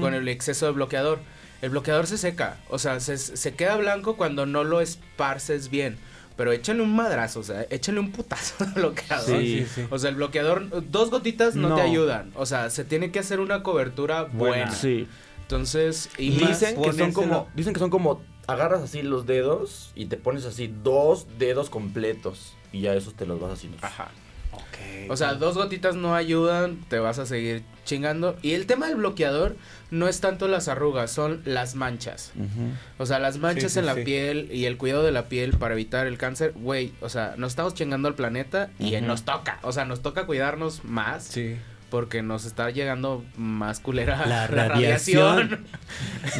Speaker 1: con el exceso de bloqueador. El bloqueador se seca, o sea, se, se queda blanco cuando no lo esparces bien. Pero échale un madrazo, o sea, échale un putazo al bloqueador.
Speaker 5: Sí, sí, sí.
Speaker 1: O sea, el bloqueador, dos gotitas no,
Speaker 5: No.
Speaker 1: te ayudan. O sea, se tiene que hacer una cobertura buena.
Speaker 2: Buena.
Speaker 5: Sí.
Speaker 1: Entonces, y más-
Speaker 5: dicen que son como, dicen que son como, agarras así los dedos y te pones así dos dedos completos y ya esos te los vas haciendo.
Speaker 1: Ajá.
Speaker 2: Ok.
Speaker 1: O sea, dos gotitas no ayudan, te vas a seguir chingando. Y el tema del bloqueador no es tanto las arrugas, son las manchas.
Speaker 5: Ujú.
Speaker 1: O sea, las manchas
Speaker 2: Sí, sí,
Speaker 1: en la
Speaker 2: sí.
Speaker 1: piel y el cuidado de la piel para evitar el cáncer, güey, o sea, nos estamos chingando al planeta y nos toca, o sea, nos toca cuidarnos más
Speaker 2: Sí.
Speaker 1: Porque nos está llegando más culera
Speaker 2: La
Speaker 1: la,
Speaker 2: radiación.
Speaker 1: radiación.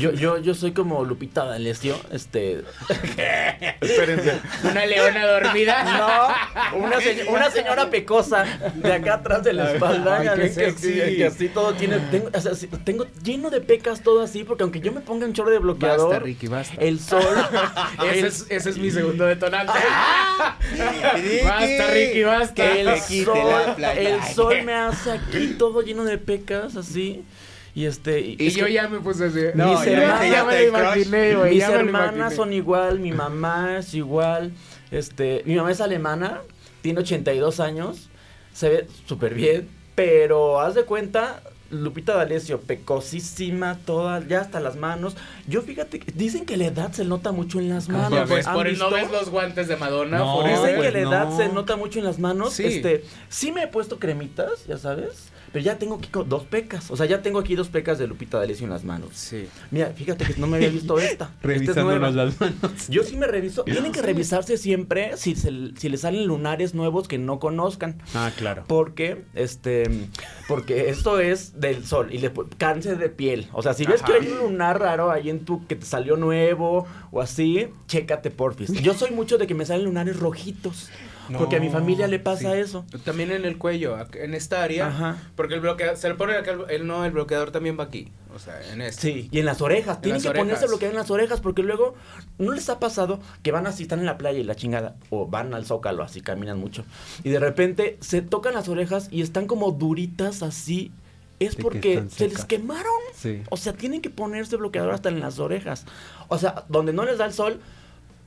Speaker 5: Yo, yo, yo soy como Lupita D'Alessio, este...
Speaker 1: Espérense, una leona dormida.
Speaker 5: No, una, se- una señora pecosa de acá atrás de la espalda.
Speaker 1: Ay, qué
Speaker 5: que,
Speaker 1: sexy.
Speaker 5: sí, que así todo tiene. Tengo, o sea, sí, tengo lleno de pecas todo así, porque aunque yo me ponga un chorro de bloqueador.
Speaker 1: Basta, Ricky, basta.
Speaker 5: El sol.
Speaker 1: ese,
Speaker 5: el,
Speaker 1: es, ese es mi segundo detonante.
Speaker 2: Ricky.
Speaker 1: basta, Ricky, basta.
Speaker 5: el sol, el sol me hace aquí todo lleno de pecas así. Y este.
Speaker 1: Y
Speaker 5: es
Speaker 1: yo
Speaker 5: que
Speaker 1: ya me puse así.
Speaker 5: No,
Speaker 1: mis hermanas,
Speaker 5: ya
Speaker 1: ya me
Speaker 2: te
Speaker 1: lo imaginé, güey.
Speaker 5: Mis hermanas
Speaker 1: imaginé.
Speaker 5: son igual, mi mamá es igual. Este, mi mamá es alemana, tiene 82 años, se ve súper bien, pero haz de cuenta, Lupita D'Alessio, pecosísima, toda, ya hasta las manos. Yo fíjate, que dicen que la edad se nota mucho en las manos.
Speaker 1: Ya ves,
Speaker 5: ¿Han
Speaker 1: por no ves los guantes de Madonna.
Speaker 2: No.
Speaker 5: Dicen
Speaker 2: pues
Speaker 5: que la edad
Speaker 2: no.
Speaker 5: se nota mucho en las manos.
Speaker 1: Sí.
Speaker 5: Este, sí me he puesto cremitas, ya sabes. Pero ya tengo aquí dos pecas. O sea, ya tengo aquí dos pecas de Lupita D'Alessio en las manos.
Speaker 1: Sí.
Speaker 5: Mira, fíjate que no me había visto esta. Esta es
Speaker 2: Revisándonos las manos.
Speaker 5: Yo sí me reviso. Tienen que revisarse siempre si, se, si les salen lunares nuevos que no conozcan.
Speaker 2: Ah, claro.
Speaker 5: Porque, este, porque esto es del sol y le cáncer de piel. O sea, si ves
Speaker 1: Ajá.
Speaker 5: que hay un lunar raro ahí en tu que te salió nuevo o así, chécate porfis. Yo soy mucho de que me salen lunares rojitos. Porque a mi
Speaker 2: No,
Speaker 5: familia le pasa
Speaker 2: sí.
Speaker 5: eso.
Speaker 1: También en el cuello, en esta área.
Speaker 5: Ajá.
Speaker 1: Porque el bloqueador, se le pone acá, el, no, el bloqueador también va aquí. O sea, en este.
Speaker 5: Sí, y en las orejas. Tienen
Speaker 1: las
Speaker 5: que ponerse
Speaker 1: orejas.
Speaker 5: bloqueador en las orejas porque luego no les ha pasado que van así, están en la playa y la chingada, o van al zócalo, así caminan mucho. Y de repente se tocan las orejas y están como duritas así. es porque se les quemaron.
Speaker 2: Sí.
Speaker 5: O sea, tienen que ponerse bloqueador hasta en las orejas. O sea, donde no les da el sol,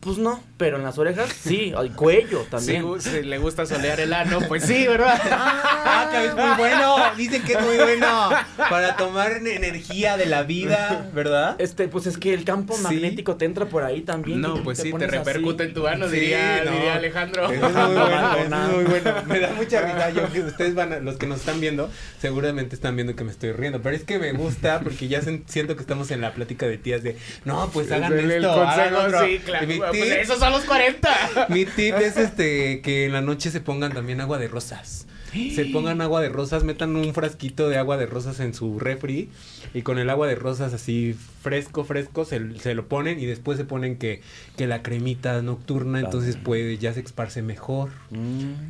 Speaker 5: pues no, pero en las orejas sí, el cuello también.
Speaker 1: si le gusta solear el ano, pues sí, ¿verdad?
Speaker 2: Ah, que es muy bueno. Dicen que es muy bueno para tomar energía de la vida, ¿verdad?
Speaker 5: Este, pues es que el campo
Speaker 2: Sí.
Speaker 5: magnético te entra por ahí también.
Speaker 1: No, pues sí, te
Speaker 5: así.
Speaker 1: repercute en tu ano,
Speaker 2: Sí,
Speaker 1: diría,
Speaker 2: no.
Speaker 1: diría Alejandro.
Speaker 2: Eso es muy bueno, eso es muy bueno. Me da mucha risa. Yo que ustedes van a, los que nos están viendo, seguramente están viendo que me estoy riendo. Pero es que me gusta porque ya sen- siento que estamos en la plática de tías de no, pues hagan
Speaker 1: el, el
Speaker 2: esto. hagan
Speaker 1: consejo,
Speaker 2: otro".
Speaker 1: sí, claro. Pues esos son los 40.
Speaker 2: Mi tip es este que en la noche se pongan también agua de rosas. Se pongan agua de rosas, metan un frasquito de agua de rosas en su refri y con el agua de rosas así fresco, fresco, se, se lo ponen y después se ponen que, que la cremita nocturna, entonces puede, ya se esparce mejor.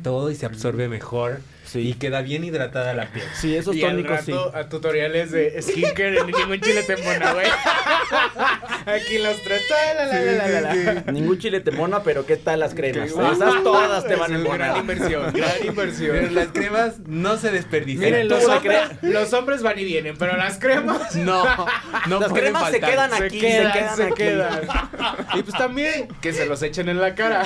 Speaker 2: Todo y se absorbe mejor y queda bien hidratada la piel.
Speaker 5: Sí, esos
Speaker 1: y al
Speaker 5: tónicos sí.
Speaker 1: rato a tutoriales de skincare en ningún chile te embona, güey. Aquí los tres. la, la, la, la, la, la.
Speaker 5: Ningún chile te mona, pero ¿qué tal las cremas? Esas todas te van a
Speaker 1: una gran
Speaker 5: embonar.
Speaker 1: inversión, gran inversión.
Speaker 2: Pero las cremas no se desperdician.
Speaker 1: Miren, los hombres, los hombres van y vienen, pero las cremas
Speaker 2: No, no
Speaker 5: Las cremas se quedan
Speaker 1: se
Speaker 5: aquí,
Speaker 1: quedan,
Speaker 5: se quedan
Speaker 1: se
Speaker 5: aquí.
Speaker 1: quedan. Y pues también que se los echen en la cara.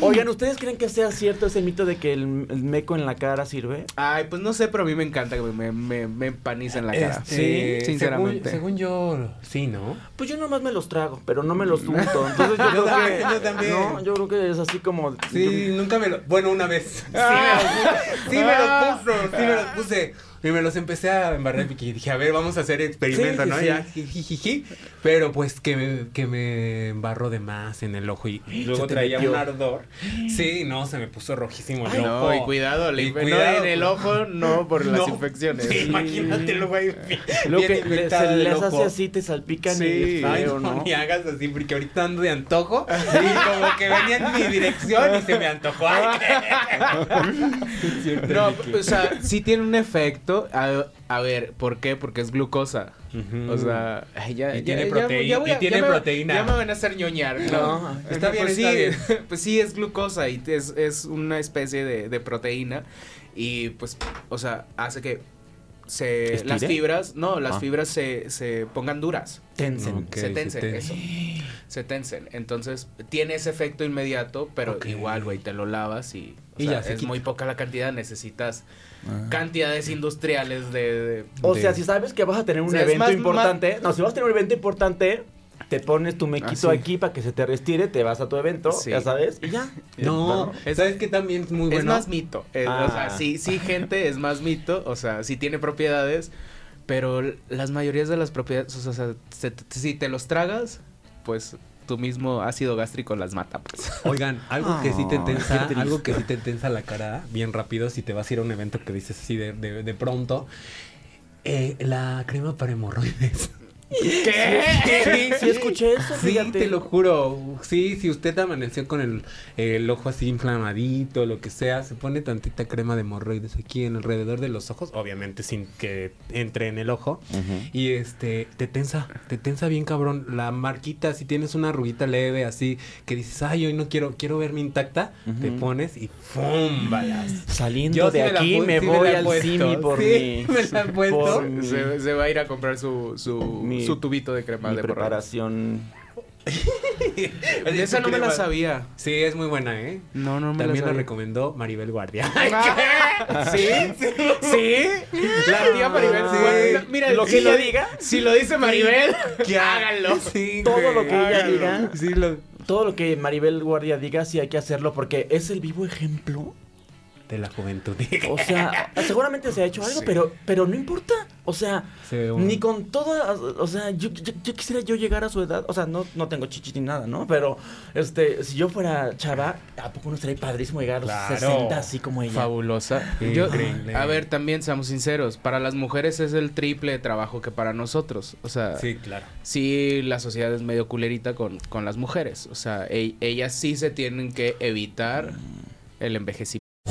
Speaker 5: Oigan, ¿ustedes creen que sea cierto ese mito de que el, el meco en la cara sirve?
Speaker 1: Ay, pues no sé, pero a mí me encanta que me, me, me empaniza en la cara.
Speaker 2: Este,
Speaker 1: sí, sinceramente.
Speaker 2: Según, según yo, sí, ¿no?
Speaker 5: Pues yo nomás me los trago, pero no me los unto. Entonces yo,
Speaker 2: Yo
Speaker 5: creo
Speaker 2: también,
Speaker 5: que.
Speaker 2: yo también.
Speaker 5: No, yo creo que es así como.
Speaker 2: Sí, nunca me lo. Bueno, una vez. Sí, me los, sí me los puso, sí me los puse. Y me los empecé a embarrar y dije, a ver, vamos a hacer experimento,
Speaker 5: Sí,
Speaker 2: ¿no?
Speaker 5: sí.
Speaker 2: Ya, jijiji. Pero pues que me, que me embarró de más en el ojo y, luego traía
Speaker 5: metió.
Speaker 2: un ardor. Sí, no, se me puso rojísimo el
Speaker 1: Ay,
Speaker 2: ojo.
Speaker 1: no, y cuidado, le-
Speaker 2: Y
Speaker 1: no
Speaker 2: cuidado,
Speaker 1: en el ojo, no por las
Speaker 2: No.
Speaker 1: infecciones.
Speaker 2: Sí, imagínatelo, güey.
Speaker 5: Lo que le, se les hace así, te salpican
Speaker 1: Sí.
Speaker 5: y feo,
Speaker 2: no,
Speaker 5: ¿no?
Speaker 2: ni hagas así, porque ahorita ando de antojo. Y como que venía en mi dirección y se me antojó. Ay,
Speaker 1: No, o sea, sí tiene un efecto. A, a ver, ¿por qué? Porque es glucosa.
Speaker 2: Ujú.
Speaker 1: O sea, ay, ya,
Speaker 2: Y
Speaker 1: ya-
Speaker 2: tiene
Speaker 1: ya-
Speaker 2: proteína-
Speaker 1: ya voy a-
Speaker 2: y tiene
Speaker 1: me-
Speaker 2: proteína.
Speaker 1: Ya me van a hacer ñoñar. No,
Speaker 2: No, está bien,
Speaker 1: pues
Speaker 2: está
Speaker 1: sí,
Speaker 2: bien.
Speaker 1: pues sí, es glucosa y es, es una especie de, de proteína. Y pues, o sea, hace que se
Speaker 5: ¿Estire?
Speaker 1: las fibras, no, las
Speaker 5: Ah.
Speaker 1: fibras se, se pongan duras.
Speaker 5: Tensen.
Speaker 1: Se tensen,
Speaker 2: se
Speaker 1: eso. Se tensen. Entonces, tiene ese efecto inmediato, pero igual, güey, te lo lavas y, o
Speaker 2: Y
Speaker 1: sea,
Speaker 2: ya se
Speaker 1: es
Speaker 2: quita.
Speaker 1: muy poca la cantidad, necesitas cantidades industriales de... de-
Speaker 5: O
Speaker 2: de-
Speaker 5: sea, si sabes que vas a tener un
Speaker 1: O sea, es
Speaker 5: evento
Speaker 1: más-
Speaker 5: importante, no, si vas a tener un evento importante, te pones tu mequito
Speaker 1: Ah, sí.
Speaker 5: aquí para que se te restire, te vas a tu evento,
Speaker 1: Sí.
Speaker 5: ya sabes, y ya.
Speaker 2: No,
Speaker 1: Es-
Speaker 2: ¿sabes qué también es muy
Speaker 1: Es
Speaker 2: bueno?
Speaker 1: más mito.
Speaker 5: Ah.
Speaker 1: O sea, sí, sí, gente, es más mito. O sea, sí tiene propiedades. Pero las mayorías de las propiedades, o sea, se- si te los tragas, pues tu mismo ácido gástrico las mata. Pues.
Speaker 2: Oigan, algo que sí te tensa, algo que sí te tensa la cara, bien rápido, si te vas a ir a un evento que dices así de, de, de pronto, eh, la crema para hemorroides.
Speaker 5: Sí, sí escuché eso,
Speaker 2: Sí,
Speaker 5: fíjate.
Speaker 2: te lo juro. Sí, si usted amaneció con el, el ojo así inflamadito, lo que sea, se pone tantita crema de hemorroides aquí en alrededor de los ojos, obviamente sin que entre en el ojo. Y este, te tensa, te tensa bien cabrón. La marquita, si tienes una arruguita leve así, que dices, ay, hoy no quiero, quiero verme intacta, te pones y ¡fum! balas.
Speaker 5: Saliendo
Speaker 2: Yo
Speaker 5: de aquí me
Speaker 2: sí
Speaker 5: voy al
Speaker 2: puesto.
Speaker 5: Simi por
Speaker 2: Sí,
Speaker 5: mi...
Speaker 2: me la he puesto.
Speaker 1: Se, se va a ir a comprar su, su,
Speaker 5: Mi-
Speaker 1: su tubito de crema
Speaker 5: mi
Speaker 1: de
Speaker 5: preparación.
Speaker 1: De esa no me la sabía.
Speaker 2: Sí, es muy buena, ¿eh?
Speaker 1: No, no me
Speaker 2: También
Speaker 1: la
Speaker 2: recomendó Maribel Guardia.
Speaker 1: ¿Sí? ¿Sí? La tía Maribel.
Speaker 2: Sí.
Speaker 1: Bueno, Mira,
Speaker 5: Lo
Speaker 1: si
Speaker 5: que ella diga.
Speaker 1: Si lo dice Maribel,
Speaker 2: que
Speaker 1: háganlo.
Speaker 2: Sí,
Speaker 5: Todo lo que ella diga.
Speaker 2: Sí, lo...
Speaker 5: Todo lo que Maribel Guardia diga, sí hay que hacerlo porque es el vivo ejemplo.
Speaker 2: De la juventud.
Speaker 5: O sea, seguramente se ha hecho algo, pero, pero no importa. O sea,
Speaker 2: un-
Speaker 5: ni con toda, o sea, yo, yo, yo quisiera yo llegar a su edad. O sea, no, no tengo chichis ni nada, ¿no? Pero, este, si yo fuera chava, ¿a poco no estaría padrísimo llegar a los
Speaker 2: Claro.
Speaker 5: 60 así como ella?
Speaker 1: Fabulosa. Yo-
Speaker 2: increíble.
Speaker 1: a ver, también seamos sinceros. Para las mujeres es el triple de trabajo que para nosotros. O sea,
Speaker 2: Sí, claro.
Speaker 1: sí, la sociedad es medio culerita con, con las mujeres. O sea, e- ellas sí se tienen que evitar el envejecimiento.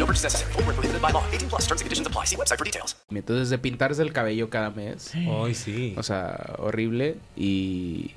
Speaker 10: No purchase necessary. Full prohibited by law. 18 plus terms and conditions apply. See website for details.
Speaker 1: Entonces, de pintarse el cabello cada mes.
Speaker 2: Ay, sí.
Speaker 1: O sea, horrible. Y,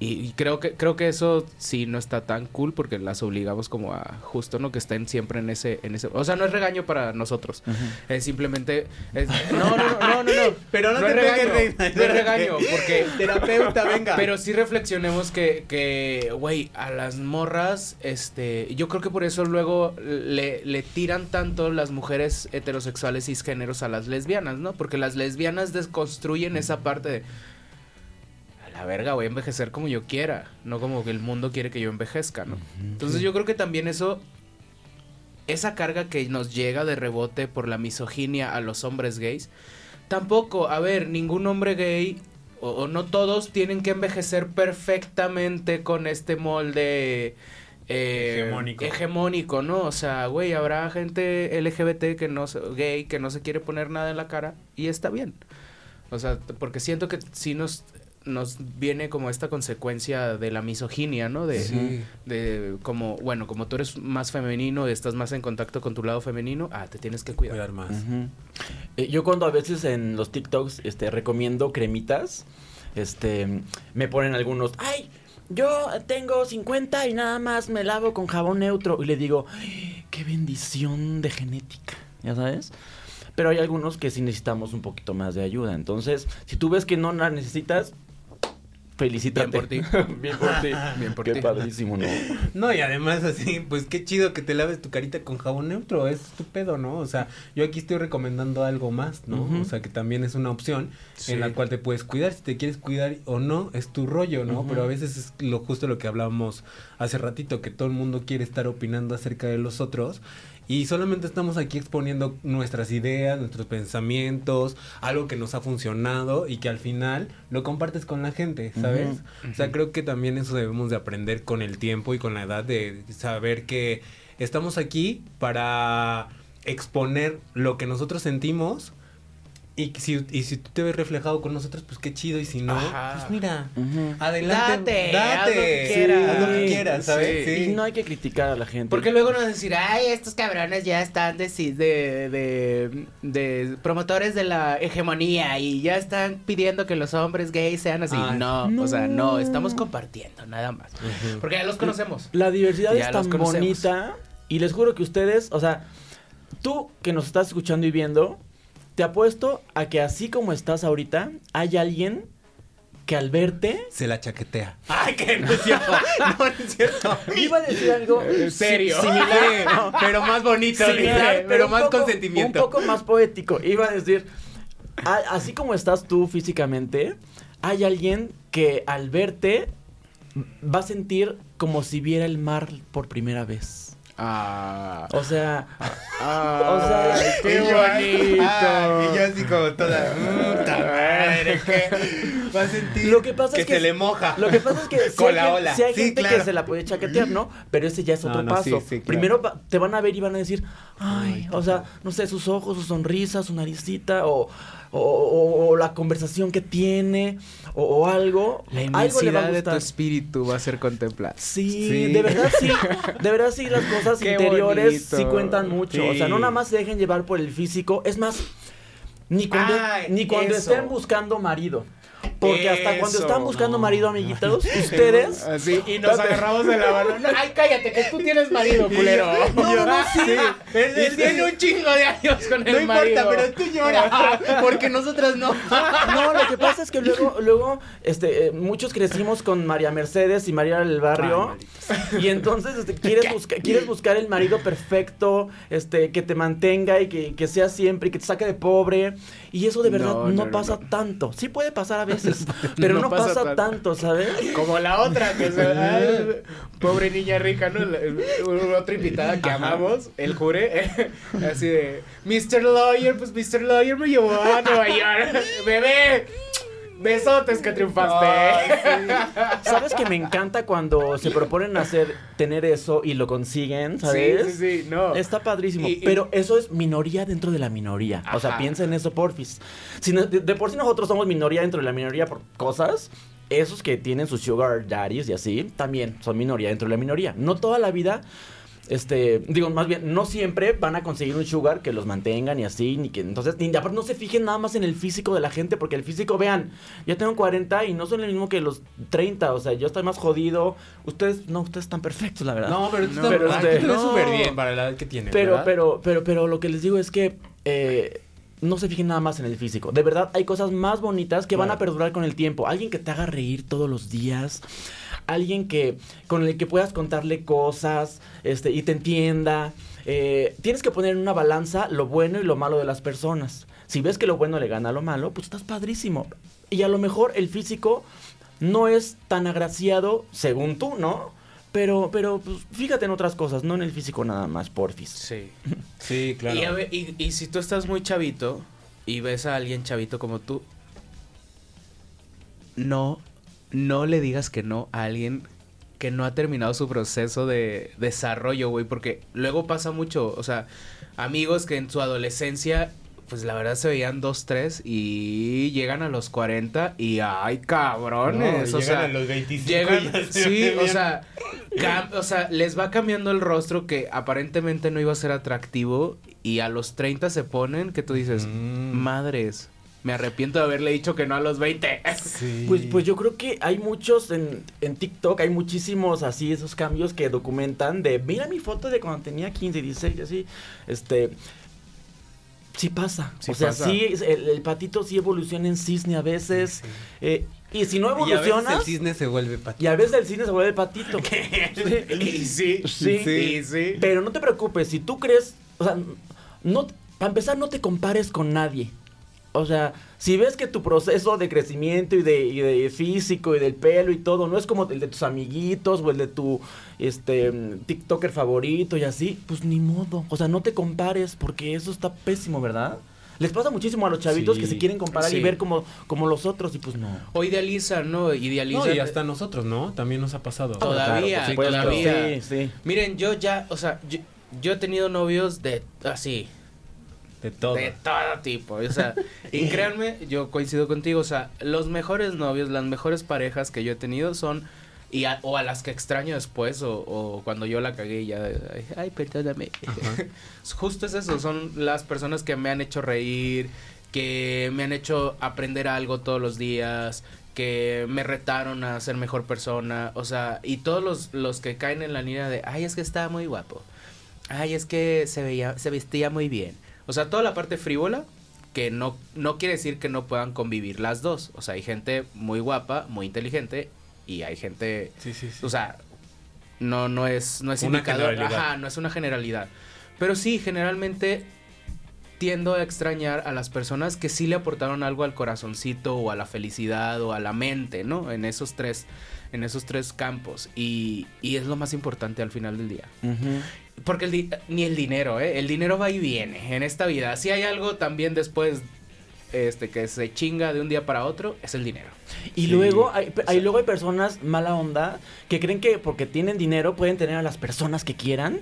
Speaker 1: y creo que creo que eso sí no está tan cool porque las obligamos como a justo no que estén siempre en ese en ese o sea no es regaño para nosotros es simplemente es- no no no no.
Speaker 2: Pero no te
Speaker 1: es regaño
Speaker 2: pegues,
Speaker 1: no es regaño porque
Speaker 2: Terapeuta, venga.
Speaker 1: pero sí reflexionemos que que güey a las morras este yo creo que por eso luego le, le tiran tanto las mujeres heterosexuales cisgéneros a las lesbianas no porque las lesbianas desconstruyen esa parte de la verga, voy a envejecer como yo quiera, no como que el mundo quiere que yo envejezca, ¿no? Entonces yo creo que también eso, esa carga que nos llega de rebote por la misoginia a los hombres gays, tampoco, a ver, ningún hombre gay, o, o no todos, tienen que envejecer perfectamente con este molde... eh,
Speaker 2: Hegemónico.
Speaker 1: hegemónico, ¿no? O sea, güey, habrá gente LGBT que no gay que no se quiere poner nada en la cara y está bien. O sea, porque siento que sí nos, nos viene como esta consecuencia de la misoginia, ¿no? De,
Speaker 2: Sí.
Speaker 1: de como, bueno, como tú eres más femenino, estás más en contacto con tu lado femenino, ah, te tienes que cuidar.
Speaker 2: más.
Speaker 5: Ujú. Eh, yo cuando a veces en los TikToks este, recomiendo cremitas, este, me ponen algunos, ay, yo tengo 50 y nada más me lavo con jabón neutro. Y le digo, "Ay, qué bendición de genética, ¿ya sabes? Pero hay algunos que sí necesitamos un poquito más de ayuda. Entonces, si tú ves que no la necesitas, felicítate.
Speaker 1: Bien por ti.
Speaker 5: Bien por ti.
Speaker 1: Bien por
Speaker 5: Qué padrísimo, ¿no?
Speaker 2: No, y además así, pues qué chido que te laves tu carita con jabón neutro, es tu pedo, ¿no? O sea, yo aquí estoy recomendando algo más, ¿no? O sea, que también es una opción
Speaker 1: Sí.
Speaker 2: en la cual te puedes cuidar, si te quieres cuidar o no, es tu rollo, ¿no? Pero a veces es lo justo lo que hablábamos hace ratito, que todo el mundo quiere estar opinando acerca de los otros. Y solamente estamos aquí exponiendo nuestras ideas, nuestros pensamientos, algo que nos ha funcionado y que al final lo compartes con la gente, ¿sabes? O sea, creo que también eso debemos de aprender con el tiempo y con la edad de saber que estamos aquí para exponer lo que nosotros sentimos y si, y si tú te ves reflejado con nosotros, pues qué chido y si no,
Speaker 1: Ajá.
Speaker 2: pues mira, adelante,
Speaker 1: Date, haz lo que quieras.
Speaker 2: haz lo que
Speaker 5: Sí,
Speaker 2: quieras, ¿sabes?
Speaker 1: sí.
Speaker 5: Y no hay que criticar a la gente.
Speaker 1: Porque luego nos decir, ay, estos cabrones ya están de, de, de, de promotores de la hegemonía y ya están pidiendo que los hombres gays sean así. No, o sea, no, estamos compartiendo nada más. Porque ya los conocemos.
Speaker 5: La diversidad
Speaker 1: Ya
Speaker 5: es tan bonita y les juro que ustedes, o sea, tú que nos estás escuchando y viendo, te apuesto a que así como estás ahorita, hay alguien que al verte
Speaker 2: Se la chaquetea. Ay, que no es cierto. No, no es cierto.
Speaker 5: iba a decir algo
Speaker 1: serio.
Speaker 5: si- similar,
Speaker 2: pero más bonito,
Speaker 5: similar,
Speaker 2: pero más
Speaker 5: poco-
Speaker 2: consentimiento.
Speaker 5: Un poco más poético. Iba a decir, a- así como estás tú físicamente, hay alguien que al verte va a sentir como si viera el mar por primera vez.
Speaker 1: Ah.
Speaker 5: O sea,
Speaker 1: Ah,
Speaker 5: o sea,
Speaker 1: qué
Speaker 2: Y yo,
Speaker 1: bonito.
Speaker 2: ay, y yo así como toda. "Puta madre, que va a sentir
Speaker 5: Lo que pasa
Speaker 2: que
Speaker 5: es que
Speaker 2: se le moja.
Speaker 5: Lo que pasa es que si
Speaker 2: Con
Speaker 5: hay,
Speaker 2: la
Speaker 5: gen-
Speaker 2: ola.
Speaker 5: si hay
Speaker 2: Sí,
Speaker 5: gente
Speaker 2: claro.
Speaker 5: que se la puede chaquetear, ¿no? Pero ese ya es otro
Speaker 2: no,
Speaker 5: paso.
Speaker 2: sí, claro.
Speaker 5: Primero te van a ver y van a decir, ay, o sea, no sé, sus ojos, su sonrisa, su naricita, o, o, o- o la conversación que tiene, o, o algo.
Speaker 1: La
Speaker 5: algo le va a
Speaker 1: inmensidad de tu espíritu va a ser contemplada.
Speaker 5: Sí,
Speaker 1: Sí.
Speaker 5: de verdad sí, de verdad sí, las cosas
Speaker 1: Qué
Speaker 5: interiores sí cuentan mucho. O sea, no nada más se dejen llevar por el físico. Es más, ni cuando,
Speaker 1: Ay,
Speaker 5: ni cuando
Speaker 1: eso.
Speaker 5: estén buscando marido Porque hasta cuando están buscando marido, amiguitos, ustedes.
Speaker 1: Así, y nos agarramos de la mano. No, ay, cállate, que tú tienes marido, culero.
Speaker 2: No, no, no, sí.
Speaker 1: Él, él tiene un chingo de años con el
Speaker 2: No importa,
Speaker 1: marido.
Speaker 2: pero tú lloras. Porque nosotras no.
Speaker 5: No, lo que pasa es que luego, luego, este, eh, muchos crecimos con María Mercedes y María del Barrio. y entonces, este, quieres buscar, quieres buscar el marido perfecto, este, que te mantenga y que, que sea siempre, y que te saque de pobre. Y eso de verdad
Speaker 1: No,
Speaker 5: no,
Speaker 1: no, no,
Speaker 5: pasa tanto. Sí puede pasar a veces, pero no,
Speaker 1: No pasa
Speaker 5: pasa,
Speaker 1: tanto.
Speaker 5: ¿sabes?
Speaker 1: Como la otra, que se, ay, pobre niña rica, ¿no? Otra invitada que amamos, el jure, así de, Mr. Lawyer, pues Mr. Lawyer me llevó a Nueva York. Bebé, besotes que triunfaste.
Speaker 5: ¿Sabes que me encanta cuando se proponen hacer, tener eso y lo consiguen, ¿sabes?
Speaker 1: Sí, sí, sí, no.
Speaker 5: Está padrísimo.
Speaker 1: Y- y-
Speaker 5: pero eso es minoría dentro de la minoría. O sea, piensa en eso, porfis. Si no- de, de por sí nosotros somos minoría dentro de la minoría por cosas, esos que tienen sus sugar daddies y así, también son minoría dentro de la minoría. No toda la vida. Este, digo, más bien, no siempre van a conseguir un sugar que los mantengan y así, ni que entonces, ni aparte no se fijen nada más en el físico de la gente, porque el físico, vean, ya tengo 40 y no son el mismo que los 30, o sea, yo estoy más jodido. Ustedes, no, ustedes están perfectos, la verdad.
Speaker 2: No, pero tú,
Speaker 5: No, pero este- no.
Speaker 2: súper bien para la edad que tienes.
Speaker 5: Pero,
Speaker 2: ¿verdad?
Speaker 5: pero, pero, pero lo que les digo es que eh, no se fijen nada más en el físico. De verdad, hay cosas más bonitas que van a perdurar con el tiempo. Alguien que te haga reír todos los días. Alguien que con el que puedas contarle cosas este, y te entienda. Eh, tienes que poner en una balanza lo bueno y lo malo de las personas. Si ves que lo bueno le gana a lo malo, pues estás padrísimo. Y a lo mejor el físico no es tan agraciado, según tú, ¿no? Pero, pero pues, fíjate en otras cosas, no en el físico nada más, porfis.
Speaker 1: Sí.
Speaker 2: Sí, claro.
Speaker 1: Y, a ver, y, y si tú estás muy chavito y ves a alguien chavito como tú, no, no le digas que no a alguien que no ha terminado su proceso de desarrollo, güey, porque luego pasa mucho, o sea, amigos que en su adolescencia, pues la verdad se veían dos, tres y llegan a los 40 y ay, cabrones,
Speaker 2: No,
Speaker 1: o
Speaker 2: llegan
Speaker 1: sea,
Speaker 2: a los 25 y
Speaker 1: llegan- sí, o sea, o sea, les va cambiando el rostro que aparentemente no iba a ser atractivo y a los 30 se ponen que tú dices,
Speaker 2: Mm.
Speaker 1: madres, me arrepiento de haberle dicho que no a los 20.
Speaker 5: Pues, pues yo creo que hay muchos en, en TikTok, hay muchísimos así, esos cambios que documentan de, mira mi foto de cuando tenía 15, 16, y así, este... Sí pasa.
Speaker 1: Sí
Speaker 5: o sea,
Speaker 1: pasa.
Speaker 5: sí, el, el patito sí evoluciona en cisne a veces. eh, y si no
Speaker 2: Y a veces
Speaker 5: evolucionas...
Speaker 2: el cisne se vuelve patito.
Speaker 5: Y a veces el cisne se vuelve patito.
Speaker 1: y sí,
Speaker 5: Sí.
Speaker 1: y sí.
Speaker 5: Pero no te preocupes, si tú crees, o sea, no, para empezar no te compares con nadie. O sea, si ves que tu proceso de crecimiento y de, y de físico y del pelo y todo no es como el de tus amiguitos o el de tu este TikToker favorito y así, pues ni modo. O sea, no te compares porque eso está pésimo, ¿verdad? Les pasa muchísimo a los chavitos
Speaker 2: Sí.
Speaker 5: que se quieren comparar
Speaker 1: Sí.
Speaker 5: y ver como, como los otros y pues no.
Speaker 1: O idealizan, ¿no? Idealizan.
Speaker 2: No, y hasta nosotros, ¿no? También nos ha pasado.
Speaker 1: Todavía, todavía.
Speaker 5: Sí, sí.
Speaker 1: Miren, yo ya, o sea, yo, yo he tenido novios de así,
Speaker 2: De todo.
Speaker 1: de todo tipo, o sea, y créanme, yo coincido contigo, o sea, los mejores novios, las mejores parejas que yo he tenido son y a- o a las que extraño después o, o cuando yo la cagué y ya ay, ay, perdóname. Justo es eso, son las personas que me han hecho reír, que me han hecho aprender algo todos los días, que me retaron a ser mejor persona, o sea, y todos los, los que caen en la línea de, ay, es que estaba muy guapo, ay, es que se veía, se vestía muy bien, o sea, toda la parte frívola, que no, no quiere decir que no puedan convivir las dos, o sea, hay gente muy guapa, muy inteligente, y hay gente,
Speaker 2: Sí, sí, sí.
Speaker 1: o sea, no, no es, no es
Speaker 2: Una
Speaker 1: indicador,
Speaker 2: generalidad.
Speaker 1: ajá, no es una generalidad, pero sí, generalmente tiendo a extrañar a las personas que sí le aportaron algo al corazoncito o a la felicidad o a la mente, ¿no? En esos tres, en esos tres campos. Y, y es lo más importante al final del día. Porque el di- ni el dinero, ¿eh? El dinero va y viene en esta vida. Si hay algo también después este que se chinga de un día para otro, es el dinero.
Speaker 5: Y
Speaker 1: Sí.
Speaker 5: luego hay, hay- luego hay personas mala onda que creen que porque tienen dinero pueden tener a las personas que quieran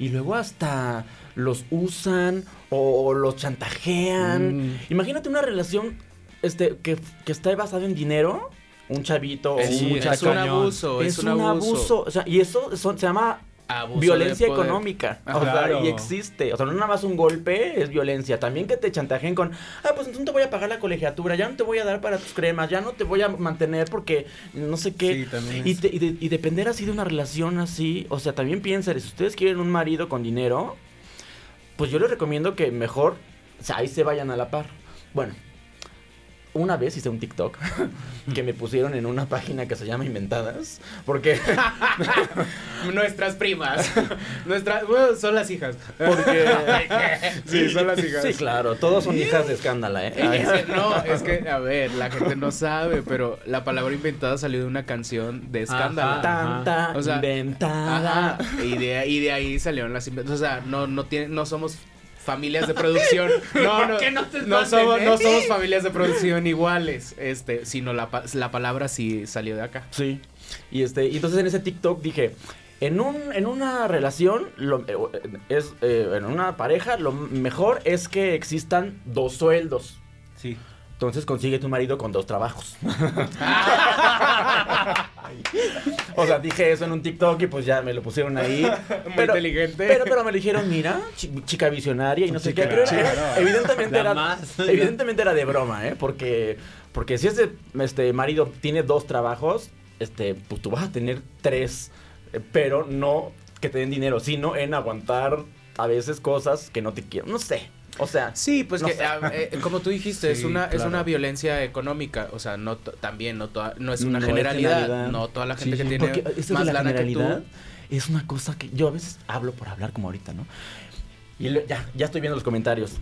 Speaker 5: y luego hasta los usan o, o los chantajean.
Speaker 2: Mm.
Speaker 5: Imagínate una relación este que, que está basada en dinero, un chavito o
Speaker 1: Es-
Speaker 5: un
Speaker 1: sí, es
Speaker 5: muchacho.
Speaker 1: un abuso, es un abuso.
Speaker 5: O sea, y eso son- se llama
Speaker 1: Abuso
Speaker 5: violencia económica.
Speaker 1: Ajá.
Speaker 5: o sea, y existe. O sea, no nada más un golpe es violencia. También que te chantajeen con, ah, pues entonces no te voy a pagar la colegiatura, ya no te voy a dar para tus cremas, ya no te voy a mantener porque no sé qué.
Speaker 2: Sí, también
Speaker 5: y, te- y de- y depender así de una relación así, o sea, también piensen, si ustedes quieren un marido con dinero, pues yo les recomiendo que mejor, o sea, ahí se vayan a la par. Bueno, una vez hice un TikTok que me pusieron en una página que se llama Inventadas, porque
Speaker 1: Nuestras primas. Nuestras, bueno, son las hijas.
Speaker 5: Porque.
Speaker 1: sí, son las hijas.
Speaker 5: Sí, claro, todos son hijas de escándala, ¿eh?
Speaker 1: Es que, no, es que, a ver, la gente no sabe, pero la palabra inventada salió de una canción de escándalo.
Speaker 5: Ajá, Tanta
Speaker 1: O sea,
Speaker 5: inventada.
Speaker 1: ajá, y, de, y de ahí salieron las inventadas. O sea, no, no, tiene, no somos familias de producción. No,
Speaker 2: ¿Por
Speaker 1: no,
Speaker 2: qué no te
Speaker 1: no somos, no somos familias de producción iguales, este, sino la, pa- la palabra sí salió de acá.
Speaker 5: Sí. Y este, y entonces en ese TikTok dije, en un, en una relación, lo- eh, es, eh, en una pareja, lo mejor es que existan dos sueldos.
Speaker 2: Sí.
Speaker 5: Entonces consigue tu marido con dos trabajos. o sea, dije eso en un TikTok y pues ya me lo pusieron ahí.
Speaker 1: Muy
Speaker 5: pero,
Speaker 1: inteligente.
Speaker 5: Pero, pero me lo dijeron, mira, chi- chica visionaria y no sé
Speaker 2: Chica,
Speaker 5: qué. Pero era-
Speaker 2: claro.
Speaker 5: evidentemente era,
Speaker 2: más.
Speaker 5: evidentemente era de broma, ¿eh? Porque, porque si ese este, marido tiene dos trabajos, este, pues tú vas a tener tres, eh, pero no que te den dinero, sino en aguantar a veces cosas que no te quieren. No sé. O sea,
Speaker 1: Sí, pues
Speaker 5: no
Speaker 1: que, ah, eh, como tú dijiste, es una es una violencia económica, o sea, no to- también no toda- no es una
Speaker 5: No es
Speaker 1: generalidad,
Speaker 5: generalidad.
Speaker 1: no toda la gente
Speaker 5: Sí,
Speaker 1: que
Speaker 5: sí.
Speaker 1: tiene
Speaker 5: esto de
Speaker 1: más
Speaker 5: la
Speaker 1: lana que
Speaker 5: generalidad
Speaker 1: tú.
Speaker 5: Es una cosa que yo a veces hablo por hablar como ahorita, ¿no? Y lo- ya, ya estoy viendo los comentarios.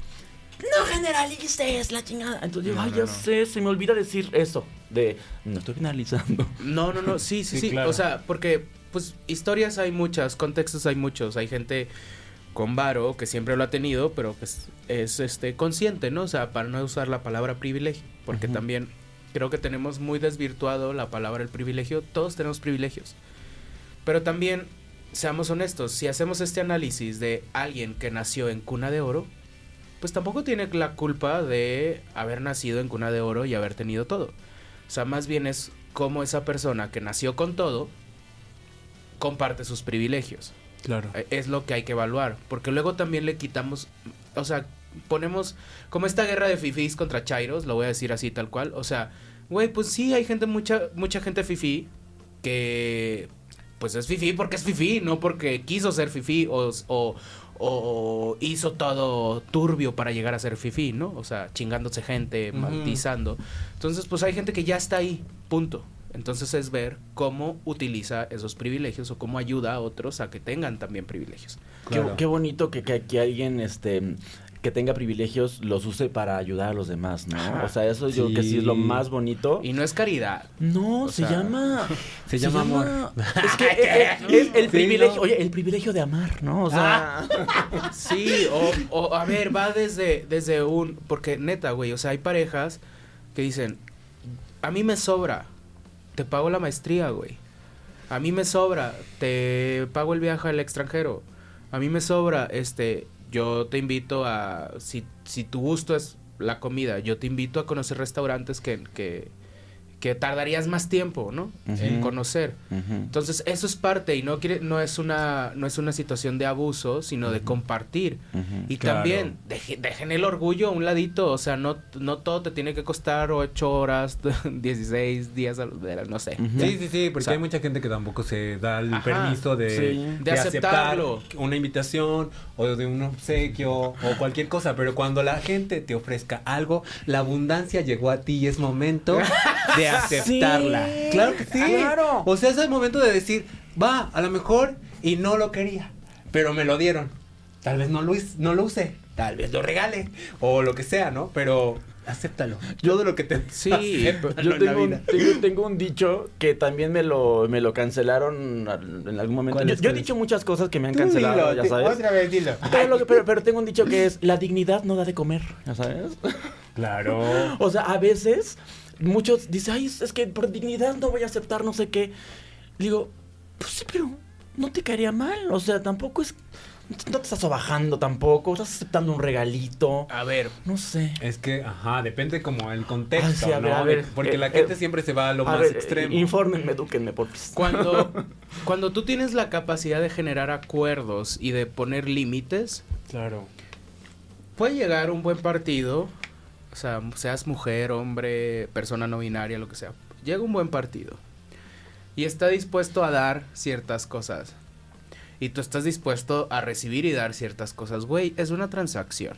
Speaker 5: No generalices la chingada. Entonces yo,
Speaker 1: No,
Speaker 5: ay,
Speaker 1: no,
Speaker 5: ya
Speaker 1: no.
Speaker 5: sé, se me olvida decir eso. De, no estoy generalizando.
Speaker 1: No, no, no, sí, sí,
Speaker 5: Sí,
Speaker 1: sí,
Speaker 5: claro.
Speaker 1: o sea, porque pues historias hay muchas, contextos hay muchos, hay gente con varo que siempre lo ha tenido, pero pues es este consciente, ¿no? O sea, para no usar la palabra privilegio, porque también creo que tenemos muy desvirtuado la palabra el privilegio, todos tenemos privilegios. Pero también seamos honestos, si hacemos este análisis de alguien que nació en cuna de oro, pues tampoco tiene la culpa de haber nacido en cuna de oro y haber tenido todo. O sea, más bien es como esa persona que nació con todo comparte sus privilegios.
Speaker 2: Claro.
Speaker 1: Eh, Es lo que hay que evaluar, porque luego también le quitamos, o sea, ponemos como esta guerra de fifís contra chairos, lo voy a decir así tal cual, o sea, güey, pues sí hay gente mucha mucha gente fifí que pues es fifí porque es fifí, no porque quiso ser fifí o, o, o hizo todo turbio para llegar a ser fifí, ¿no? O sea, chingándose gente, maltizando. Entonces, pues hay gente que ya está ahí, punto. Entonces es ver cómo utiliza esos privilegios o cómo ayuda a otros a que tengan también privilegios.
Speaker 5: Qué, qué bonito que, que, que alguien este que tenga privilegios los use para ayudar a los demás, ¿no?
Speaker 1: Ajá.
Speaker 5: O sea, eso yo creo que sí es lo
Speaker 1: Sí.
Speaker 5: más bonito.
Speaker 1: Y no es caridad.
Speaker 5: No,
Speaker 1: O
Speaker 5: se
Speaker 1: sea,
Speaker 5: llama.
Speaker 2: se llama amor.
Speaker 5: Es que eh, eh, es el
Speaker 1: Sí,
Speaker 5: privilegio.
Speaker 1: no.
Speaker 5: Oye, el privilegio de amar, ¿no? O sea.
Speaker 1: Sí, o, o, a ver, va desde, desde un... Porque neta, güey, o sea, hay parejas que dicen, a mí me sobra, te pago la maestría, güey. A mí me sobra, te pago el viaje al extranjero. A mí me sobra, este, yo te invito a, si, si tu gusto es la comida, yo te invito a conocer restaurantes que, que, que tardarías más tiempo, ¿no? En
Speaker 5: Ujú.
Speaker 1: conocer.
Speaker 5: Ujú.
Speaker 1: Entonces, eso es parte y no quiere, no es una, no es una situación de abuso, sino de compartir. Y
Speaker 2: Claro.
Speaker 1: también deje- dejen el orgullo a un ladito, o sea, no, no todo te tiene que costar 8 horas, 16 días, de- no sé.
Speaker 2: Sí, sí, sí, porque
Speaker 1: O sea,
Speaker 2: hay mucha gente que tampoco se da el
Speaker 1: Ajá,
Speaker 2: permiso de,
Speaker 1: sí. De aceptarlo.
Speaker 2: aceptar una invitación o de un obsequio o cualquier cosa, pero cuando la gente te ofrezca algo, la abundancia llegó a ti y es momento de aceptarla.
Speaker 5: Sí,
Speaker 2: claro que sí.
Speaker 5: claro.
Speaker 2: O sea, es el momento de decir, va, a lo mejor y no lo quería, pero me lo dieron. Tal vez no lo, no lo usé, tal vez lo regale o lo que sea, ¿no? Pero acéptalo. Yo de lo que te
Speaker 1: Sí,
Speaker 5: Yo
Speaker 2: en la
Speaker 5: tengo un, tengo, tengo un dicho que también me lo, me lo cancelaron en algún momento.
Speaker 2: ¿Cuál
Speaker 5: Yo, yo he dicho muchas cosas que me han
Speaker 2: Tú
Speaker 5: cancelado,
Speaker 2: dilo,
Speaker 5: ya
Speaker 2: te-
Speaker 5: sabes.
Speaker 2: otra vez dilo.
Speaker 5: Pero, lo que- pero, pero tengo un dicho que es, la dignidad no da de comer, ya sabes.
Speaker 2: Claro.
Speaker 5: O sea, a veces muchos dicen, ay, es que por dignidad no voy a aceptar no sé qué. Digo, pues sí, pero no te caería mal. O sea, tampoco es... no te estás sobajando tampoco, estás aceptando un regalito.
Speaker 1: A ver.
Speaker 5: No sé.
Speaker 2: Es que, ajá, depende como el contexto,
Speaker 5: Ay, sí, a ver,
Speaker 2: ¿no?
Speaker 5: a ver,
Speaker 2: Porque
Speaker 5: eh,
Speaker 2: la gente
Speaker 5: eh,
Speaker 2: siempre se va a lo
Speaker 5: a
Speaker 2: más
Speaker 5: ver,
Speaker 2: extremo.
Speaker 5: Infórmenme, edúquenme, por favor.
Speaker 1: Cuando, cuando tú tienes la capacidad de generar acuerdos y de poner límites,
Speaker 2: Claro.
Speaker 1: puede llegar un buen partido, o sea, seas mujer, hombre, persona no binaria, lo que sea. Llega un buen partido y está dispuesto a dar ciertas cosas. Y tú estás dispuesto a recibir y dar ciertas cosas. Güey, es una transacción.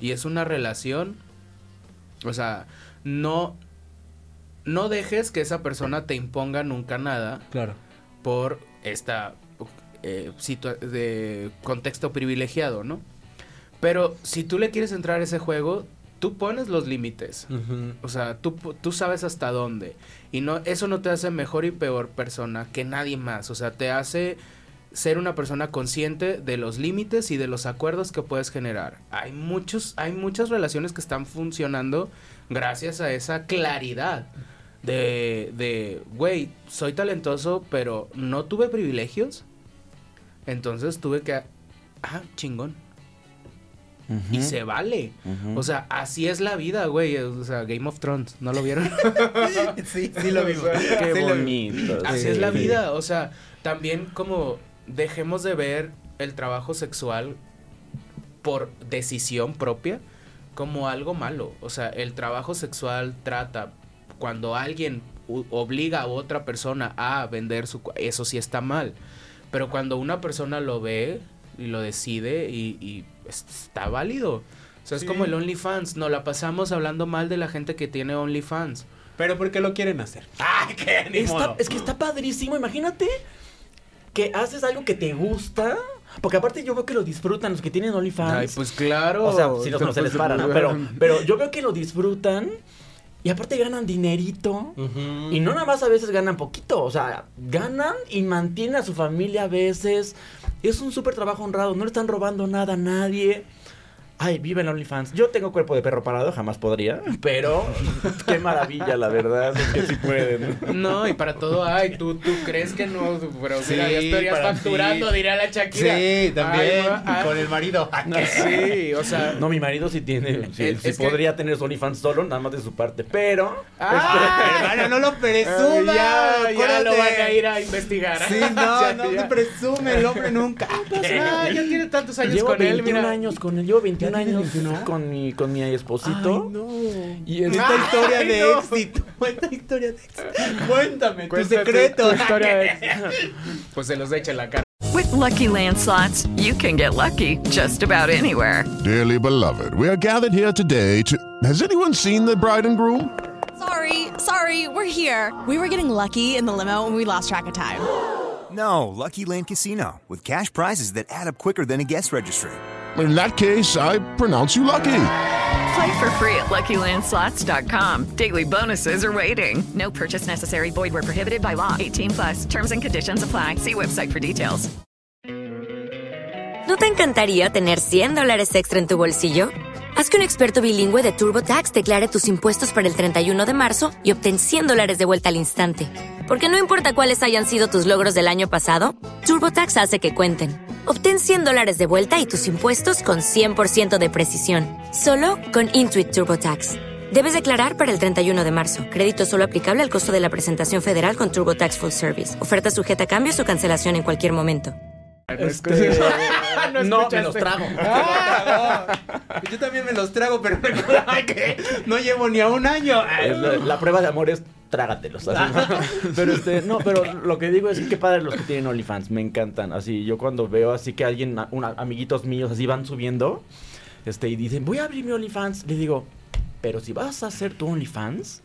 Speaker 1: Y es una relación. O sea, no. No dejes que esa persona te imponga nunca nada
Speaker 2: Claro.
Speaker 1: por esta eh, situa- de contexto privilegiado, ¿no? Pero si tú le quieres entrar a ese juego, tú pones los límites. O sea, tú, tú sabes hasta dónde. Y no, eso no te hace mejor y peor persona que nadie más. O sea, te hace ser una persona consciente de los límites y de los acuerdos que puedes generar. Hay muchos, hay muchas relaciones que están funcionando gracias a esa claridad de, de, güey, soy talentoso, pero no tuve privilegios. Entonces tuve que, ah, chingón. Y se vale. O sea, así es la vida, güey. O sea, Game of Thrones, ¿no lo vieron?
Speaker 2: sí, sí lo vimos.
Speaker 5: Qué
Speaker 2: Sí lo-
Speaker 5: bonito.
Speaker 1: Así
Speaker 5: sí.
Speaker 1: es la vida. O sea, también como dejemos de ver el trabajo sexual por decisión propia como algo malo. O sea, el trabajo sexual trata cuando alguien obliga a otra persona a vender su... Eso sí está mal. Pero cuando una persona lo ve y lo decide y, y está válido. O sea, es como el OnlyFans. Nos la pasamos hablando mal de la gente que tiene OnlyFans.
Speaker 2: Pero porque lo quieren hacer. ¡Ay, qué ni
Speaker 5: Está-
Speaker 2: modo!
Speaker 5: es que está padrísimo, imagínate que haces algo que te gusta. Porque aparte yo veo que lo disfrutan los que tienen OnlyFans.
Speaker 1: Ay, pues claro.
Speaker 5: O sea, si no, no se les para, ¿no? Pero, pero yo veo que lo disfrutan y aparte ganan dinerito. Y no nada más a veces ganan poquito, o sea, ganan y mantienen a su familia a veces. Es un súper trabajo honrado, no le están robando nada a nadie. Ay, vive en OnlyFans. Yo tengo cuerpo de perro parado, jamás podría, pero qué maravilla, la verdad, es que sí pueden.
Speaker 1: No, y para todo hay. Tú, tú crees que no, pero
Speaker 2: Sí,
Speaker 1: mira, ya estarías facturando,
Speaker 2: ti.
Speaker 1: dirá la Shakira.
Speaker 2: Sí, también.
Speaker 1: Ay, ay.
Speaker 2: con el marido.
Speaker 1: No, sí, o sea.
Speaker 5: No, mi marido sí tiene, sí,
Speaker 1: Es-
Speaker 5: sí
Speaker 1: es que-
Speaker 5: podría tener su OnlyFans solo, nada más de su parte, pero...
Speaker 1: Ah,
Speaker 2: Hermano, no lo presumas.
Speaker 1: ya, ya lo van a ir a investigar.
Speaker 2: Sí, no,
Speaker 1: Ya,
Speaker 2: no
Speaker 1: ya.
Speaker 2: te presume el hombre nunca.
Speaker 1: Ah, ya tiene tantos años
Speaker 5: Llevo
Speaker 1: con
Speaker 5: 21
Speaker 1: él, mira.
Speaker 5: años con él, llevo 21
Speaker 2: ¿Ya tienes
Speaker 5: años
Speaker 2: 21?
Speaker 5: con mi, con mi esposito.
Speaker 2: no.
Speaker 5: Y es-
Speaker 2: Esta historia
Speaker 1: Ay,
Speaker 2: de
Speaker 1: no.
Speaker 2: éxito. Esta historia de éxito. Cuéntame tu
Speaker 1: Cuenta tu-
Speaker 2: secreto.
Speaker 1: tu historia de- Pues se los echa en la cara.
Speaker 3: With Lucky Land slots, you can get lucky just about anywhere.
Speaker 11: Dearly beloved, we are gathered here today to. Has anyone seen the bride and groom?
Speaker 9: Sorry, sorry, we're here. We were getting lucky in the limo and we lost track of time.
Speaker 12: No, Lucky Land Casino, with cash prizes that add up quicker than a guest registry.
Speaker 11: In that case, I pronounce you lucky.
Speaker 3: Play for free at LuckyLandSlots.com. Daily bonuses are waiting. No purchase necessary. Void where prohibited by law. 18 plus. Terms and conditions apply. See website for details.
Speaker 13: ¿No te encantaría tener 100 dólares extra en tu bolsillo? Haz que un experto bilingüe de TurboTax declare tus impuestos para el 31 de marzo y obtén 100 dólares de vuelta al instante. Porque no importa cuáles hayan sido tus logros del año pasado, TurboTax hace que cuenten. Obtén 100 dólares de vuelta y tus impuestos con 100% de precisión. Solo con Intuit TurboTax. Debes declarar para el 31 de marzo. Crédito solo aplicable al costo de la presentación federal con TurboTax Full Service. Oferta sujeta a cambios o cancelación en cualquier momento.
Speaker 5: Este,
Speaker 1: No
Speaker 5: no, me los trago.
Speaker 2: Yo también me los trago, pero recuerda que no llevo ni a un año.
Speaker 5: La, la prueba de amor es trágatelos. así. pero este, no, pero lo que digo es que qué padre los que tienen OnlyFans, me encantan. Así, yo cuando veo así que alguien, una- amiguitos míos así van subiendo, este, y dicen, voy a abrir mi OnlyFans, le digo, pero si vas a hacer tu OnlyFans,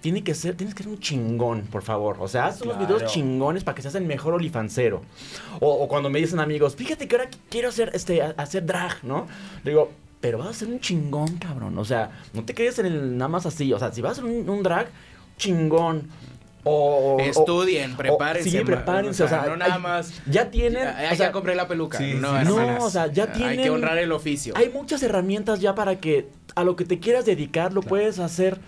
Speaker 5: tiene que ser, tienes que ser un chingón, por favor. O sea, haz unos
Speaker 2: Claro.
Speaker 5: videos chingones para que seas el mejor OnlyFansero. O, o cuando me dicen amigos, fíjate que ahora quiero hacer, este, hacer drag, ¿no? Le digo, pero vas a ser un chingón, cabrón. O sea, no te quedes en el nada más así. O sea, si vas a hacer un, un drag, chingón. O,
Speaker 1: Estudien,
Speaker 5: o-
Speaker 1: prepárense.
Speaker 5: Sí, prepárense. O sea,
Speaker 1: no nada
Speaker 5: hay-
Speaker 1: más.
Speaker 5: Ya tienen.
Speaker 1: Ya,
Speaker 5: o sea,
Speaker 1: ya compré la peluca.
Speaker 2: Sí,
Speaker 1: no,
Speaker 2: sí,
Speaker 5: no, o sea, ya
Speaker 1: Hay
Speaker 5: tienen-
Speaker 1: que honrar el oficio.
Speaker 5: hay muchas herramientas ya para que a lo que te quieras dedicar lo puedes hacer.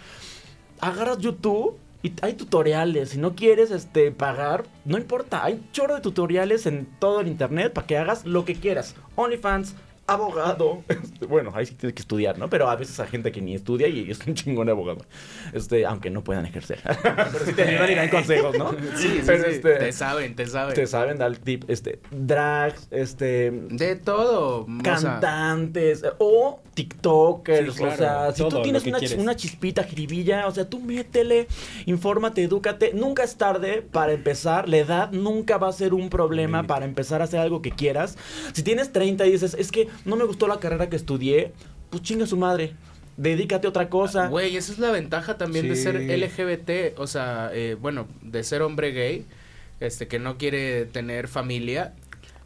Speaker 5: Agarras YouTube Y hay tutoriales. Si no quieres este, pagar, no importa. Hay chorro de tutoriales en todo el internet para que hagas lo que quieras. OnlyFans, abogado. Este, bueno, ahí sí tienes que estudiar, ¿no? Pero a veces hay gente que ni estudia y es un chingón de abogado. Este, aunque no puedan ejercer. Pero sí te ayudan y dan consejos, ¿no?
Speaker 1: Sí, sí,
Speaker 5: Pero,
Speaker 1: sí.
Speaker 5: este,
Speaker 1: Te saben, te saben.
Speaker 5: Te saben dar tip, este, drags, este...
Speaker 1: De todo. o sea,
Speaker 5: Cantantes o TikTokers,
Speaker 2: Sí, claro,
Speaker 5: o sea, si tú tienes una chispita, jiribilla, o sea, tú métele, infórmate, edúcate. Nunca es tarde para empezar. La edad nunca va a ser un problema para empezar a hacer algo que quieras. Si tienes 30 y dices, es que no me gustó la carrera que estudié, pues chinga su madre. Dedícate a otra cosa.
Speaker 1: Güey, esa es la ventaja también de ser LGBT, o sea, eh, bueno, de ser hombre gay, este, que no quiere tener familia.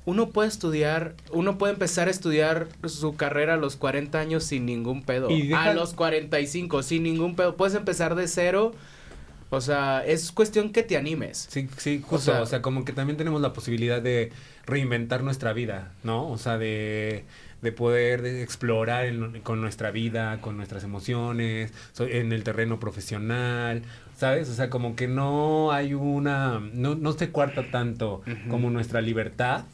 Speaker 1: Uno puede estudiar, uno puede empezar a estudiar su carrera a los 40 años sin ningún pedo.
Speaker 2: Y deja-
Speaker 1: A los 45, sin ningún pedo. Puedes empezar de cero. O sea, es cuestión que te animes.
Speaker 2: Sí, sí, justo.
Speaker 1: O sea-
Speaker 2: O sea, como que también tenemos la posibilidad de reinventar nuestra vida, ¿no? O sea, de, de poder de explorar con nuestra vida, con nuestras emociones, en el terreno profesional, ¿sabes? O sea, como que no hay una... No, no se cuarta tanto como nuestra libertad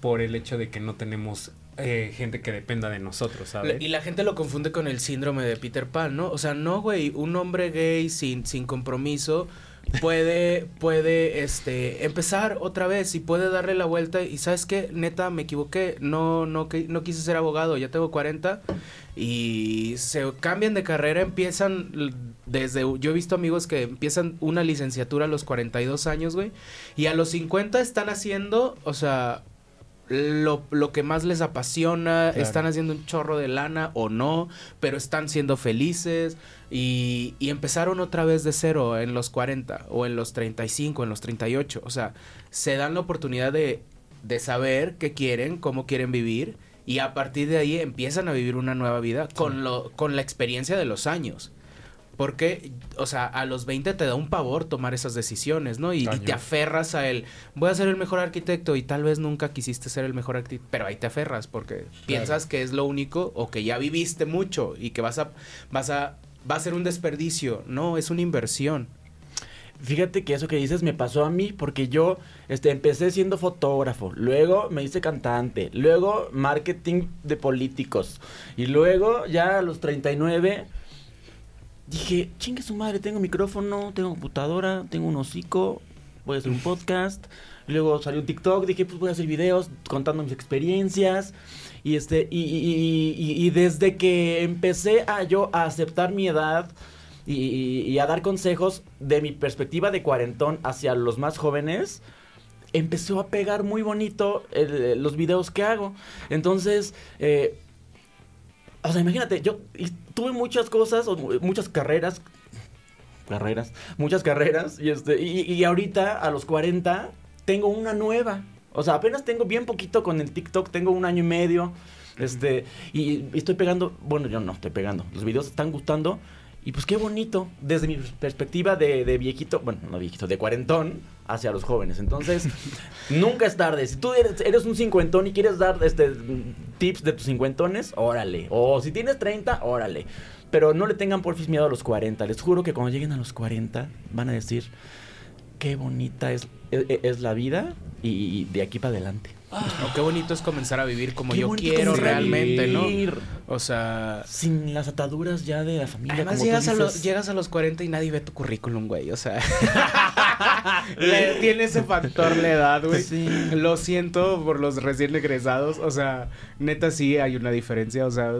Speaker 2: por el hecho de que no tenemos eh, gente que dependa de nosotros, ¿sabes?
Speaker 1: Y la gente lo confunde con el síndrome de Peter Pan, ¿no? O sea, no, güey, un hombre gay sin, sin compromiso puede, puede, este, empezar otra vez y puede darle la vuelta y, ¿sabes qué? Neta, me equivoqué, no, no, no quise ser abogado, ya tengo 40 y se cambian de carrera, empiezan desde, yo he visto amigos que empiezan una licenciatura a los 42 años, güey, y a los 50 están haciendo, o sea, lo, lo que más les apasiona,
Speaker 2: Claro.
Speaker 1: están haciendo un chorro de lana o no, pero están siendo felices y, y empezaron otra vez de cero en los 40 o en los 35, en los 38. O sea, se dan la oportunidad de, de saber qué quieren, cómo quieren vivir y a partir de ahí empiezan a vivir una nueva vida con, lo, con la experiencia de los años. Porque, o sea, a los 20 te da un pavor tomar esas decisiones, ¿no? Y, te aferras a él. Voy a ser el mejor arquitecto y tal vez nunca quisiste ser el mejor arquitecto, pero ahí te aferras porque piensas que es lo único o que ya viviste mucho y que vas a, vas a, va a ser un desperdicio. No, es una inversión.
Speaker 5: Fíjate que eso que dices me pasó a mí porque yo este, empecé siendo fotógrafo, luego me hice cantante, luego marketing de políticos y luego ya a los 39 dije, chingue su madre, tengo micrófono, tengo computadora, tengo un hocico, voy a hacer un podcast. Luego salió un TikTok, dije, pues voy a hacer videos contando mis experiencias. Y este, y, y- desde que empecé a yo a aceptar mi edad y, a dar consejos de mi perspectiva de cuarentón hacia los más jóvenes, empezó a pegar muy bonito los videos que hago. Entonces, eh, o sea, imagínate, yo tuve muchas cosas, muchas carreras, carreras, muchas carreras, y, este, y, y ahorita a los 40 tengo una nueva. O sea, apenas tengo bien poquito con el TikTok, tengo un año y medio, este, y, y estoy pegando, bueno, yo no estoy pegando, los videos están gustando, y pues qué bonito, desde mi perspectiva de, de viejito, bueno, no viejito, de cuarentón hacia los jóvenes. Entonces, nunca es tarde. Si tú eres, un cincuentón y quieres dar este tips de tus cincuentones, órale. O si tienes 30, órale. Pero no le tengan porfis miedo a los 40. Les juro que cuando lleguen a los 40 van a decir qué bonita es, es, es la vida y de aquí para adelante.
Speaker 1: O qué bonito es comenzar a vivir como
Speaker 5: Qué
Speaker 1: yo quiero realmente,
Speaker 5: vivir.
Speaker 1: ¿no? O sea,
Speaker 5: Sin las ataduras ya de la familia.
Speaker 1: Además
Speaker 5: como tú
Speaker 1: llegas a, los, llegas a los 40 y nadie ve tu currículum, güey. O sea, le- tiene ese factor la edad, güey. Lo siento por los recién egresados. O sea, neta sí hay una diferencia. O sea,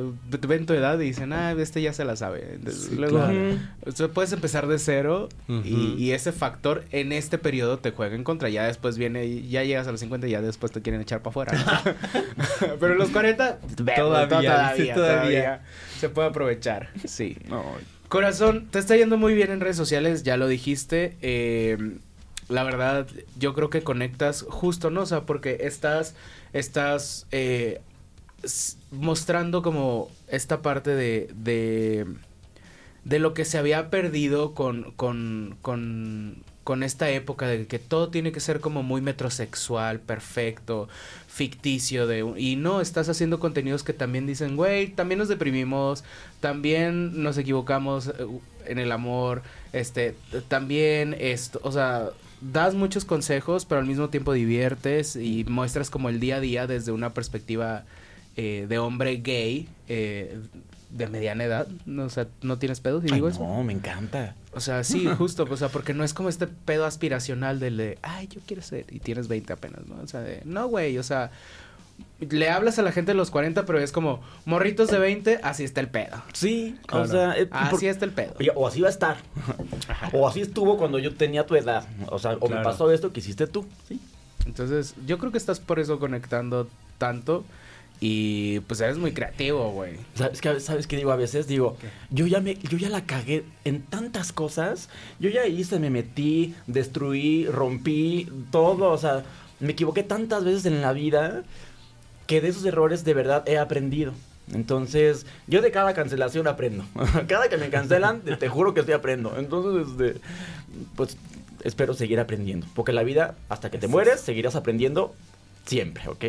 Speaker 1: ven tu edad y dicen, ah, este ya se la sabe. Entonces,
Speaker 5: Sí,
Speaker 1: luego,
Speaker 5: claro.
Speaker 1: o sea, puedes empezar de cero y, y ese factor en este periodo te juega en contra. Ya después viene, ya llegas a los 50 y ya después te quieren echar para afuera. ¿no? Pero los 40, ve,
Speaker 2: Todavía,
Speaker 1: todavía, todavía,
Speaker 2: todavía.
Speaker 1: se puede aprovechar. Sí. Corazón, te está yendo muy bien en redes sociales, ya lo dijiste. eh, la verdad, yo creo que conectas justo, ¿no? O sea, porque estás, estás eh, mostrando como esta parte de, de, de lo que se había perdido con, con, con, con esta época de que todo tiene que ser como muy metrosexual, perfecto, ficticio de y no estás haciendo contenidos que también dicen, güey, también nos deprimimos, también nos equivocamos eh, en el amor, este, también esto, o sea, das muchos consejos, pero al mismo tiempo diviertes y muestras como el día a día desde una perspectiva eh, de hombre gay eh, de mediana edad, no, o sea, no tienes pedo si
Speaker 5: Ay,
Speaker 1: digo eso.
Speaker 5: no, me encanta.
Speaker 1: O sea, sí, justo, o sea, porque no es como este pedo aspiracional del de, ay, yo quiero ser, y tienes 20 apenas, ¿no? O sea, de, no, güey, o sea, le hablas a la gente de los 40, pero es como, morritos de 20, así está el pedo.
Speaker 5: Sí, o sea, eh,
Speaker 1: así
Speaker 5: por-
Speaker 1: está el pedo.
Speaker 5: O así va a estar. o así estuvo cuando yo tenía tu edad. O sea, o me pasó esto que hiciste tú. Sí.
Speaker 1: Entonces, yo creo que estás por eso conectando tanto y pues eres muy creativo, güey.
Speaker 5: ¿Sabes qué, ¿Sabes qué digo a veces? Digo, yo ya, me, yo ya la cagué en tantas cosas. Yo ya hice, me metí, destruí, rompí, todo. O sea, me equivoqué tantas veces en la vida que de esos errores de verdad he aprendido. Entonces, yo de cada cancelación aprendo. cada que me cancelan, te, juro que estoy aprendo. Entonces, este, pues espero seguir aprendiendo. Porque la vida, hasta que te mueres, seguirás aprendiendo siempre, ¿ok?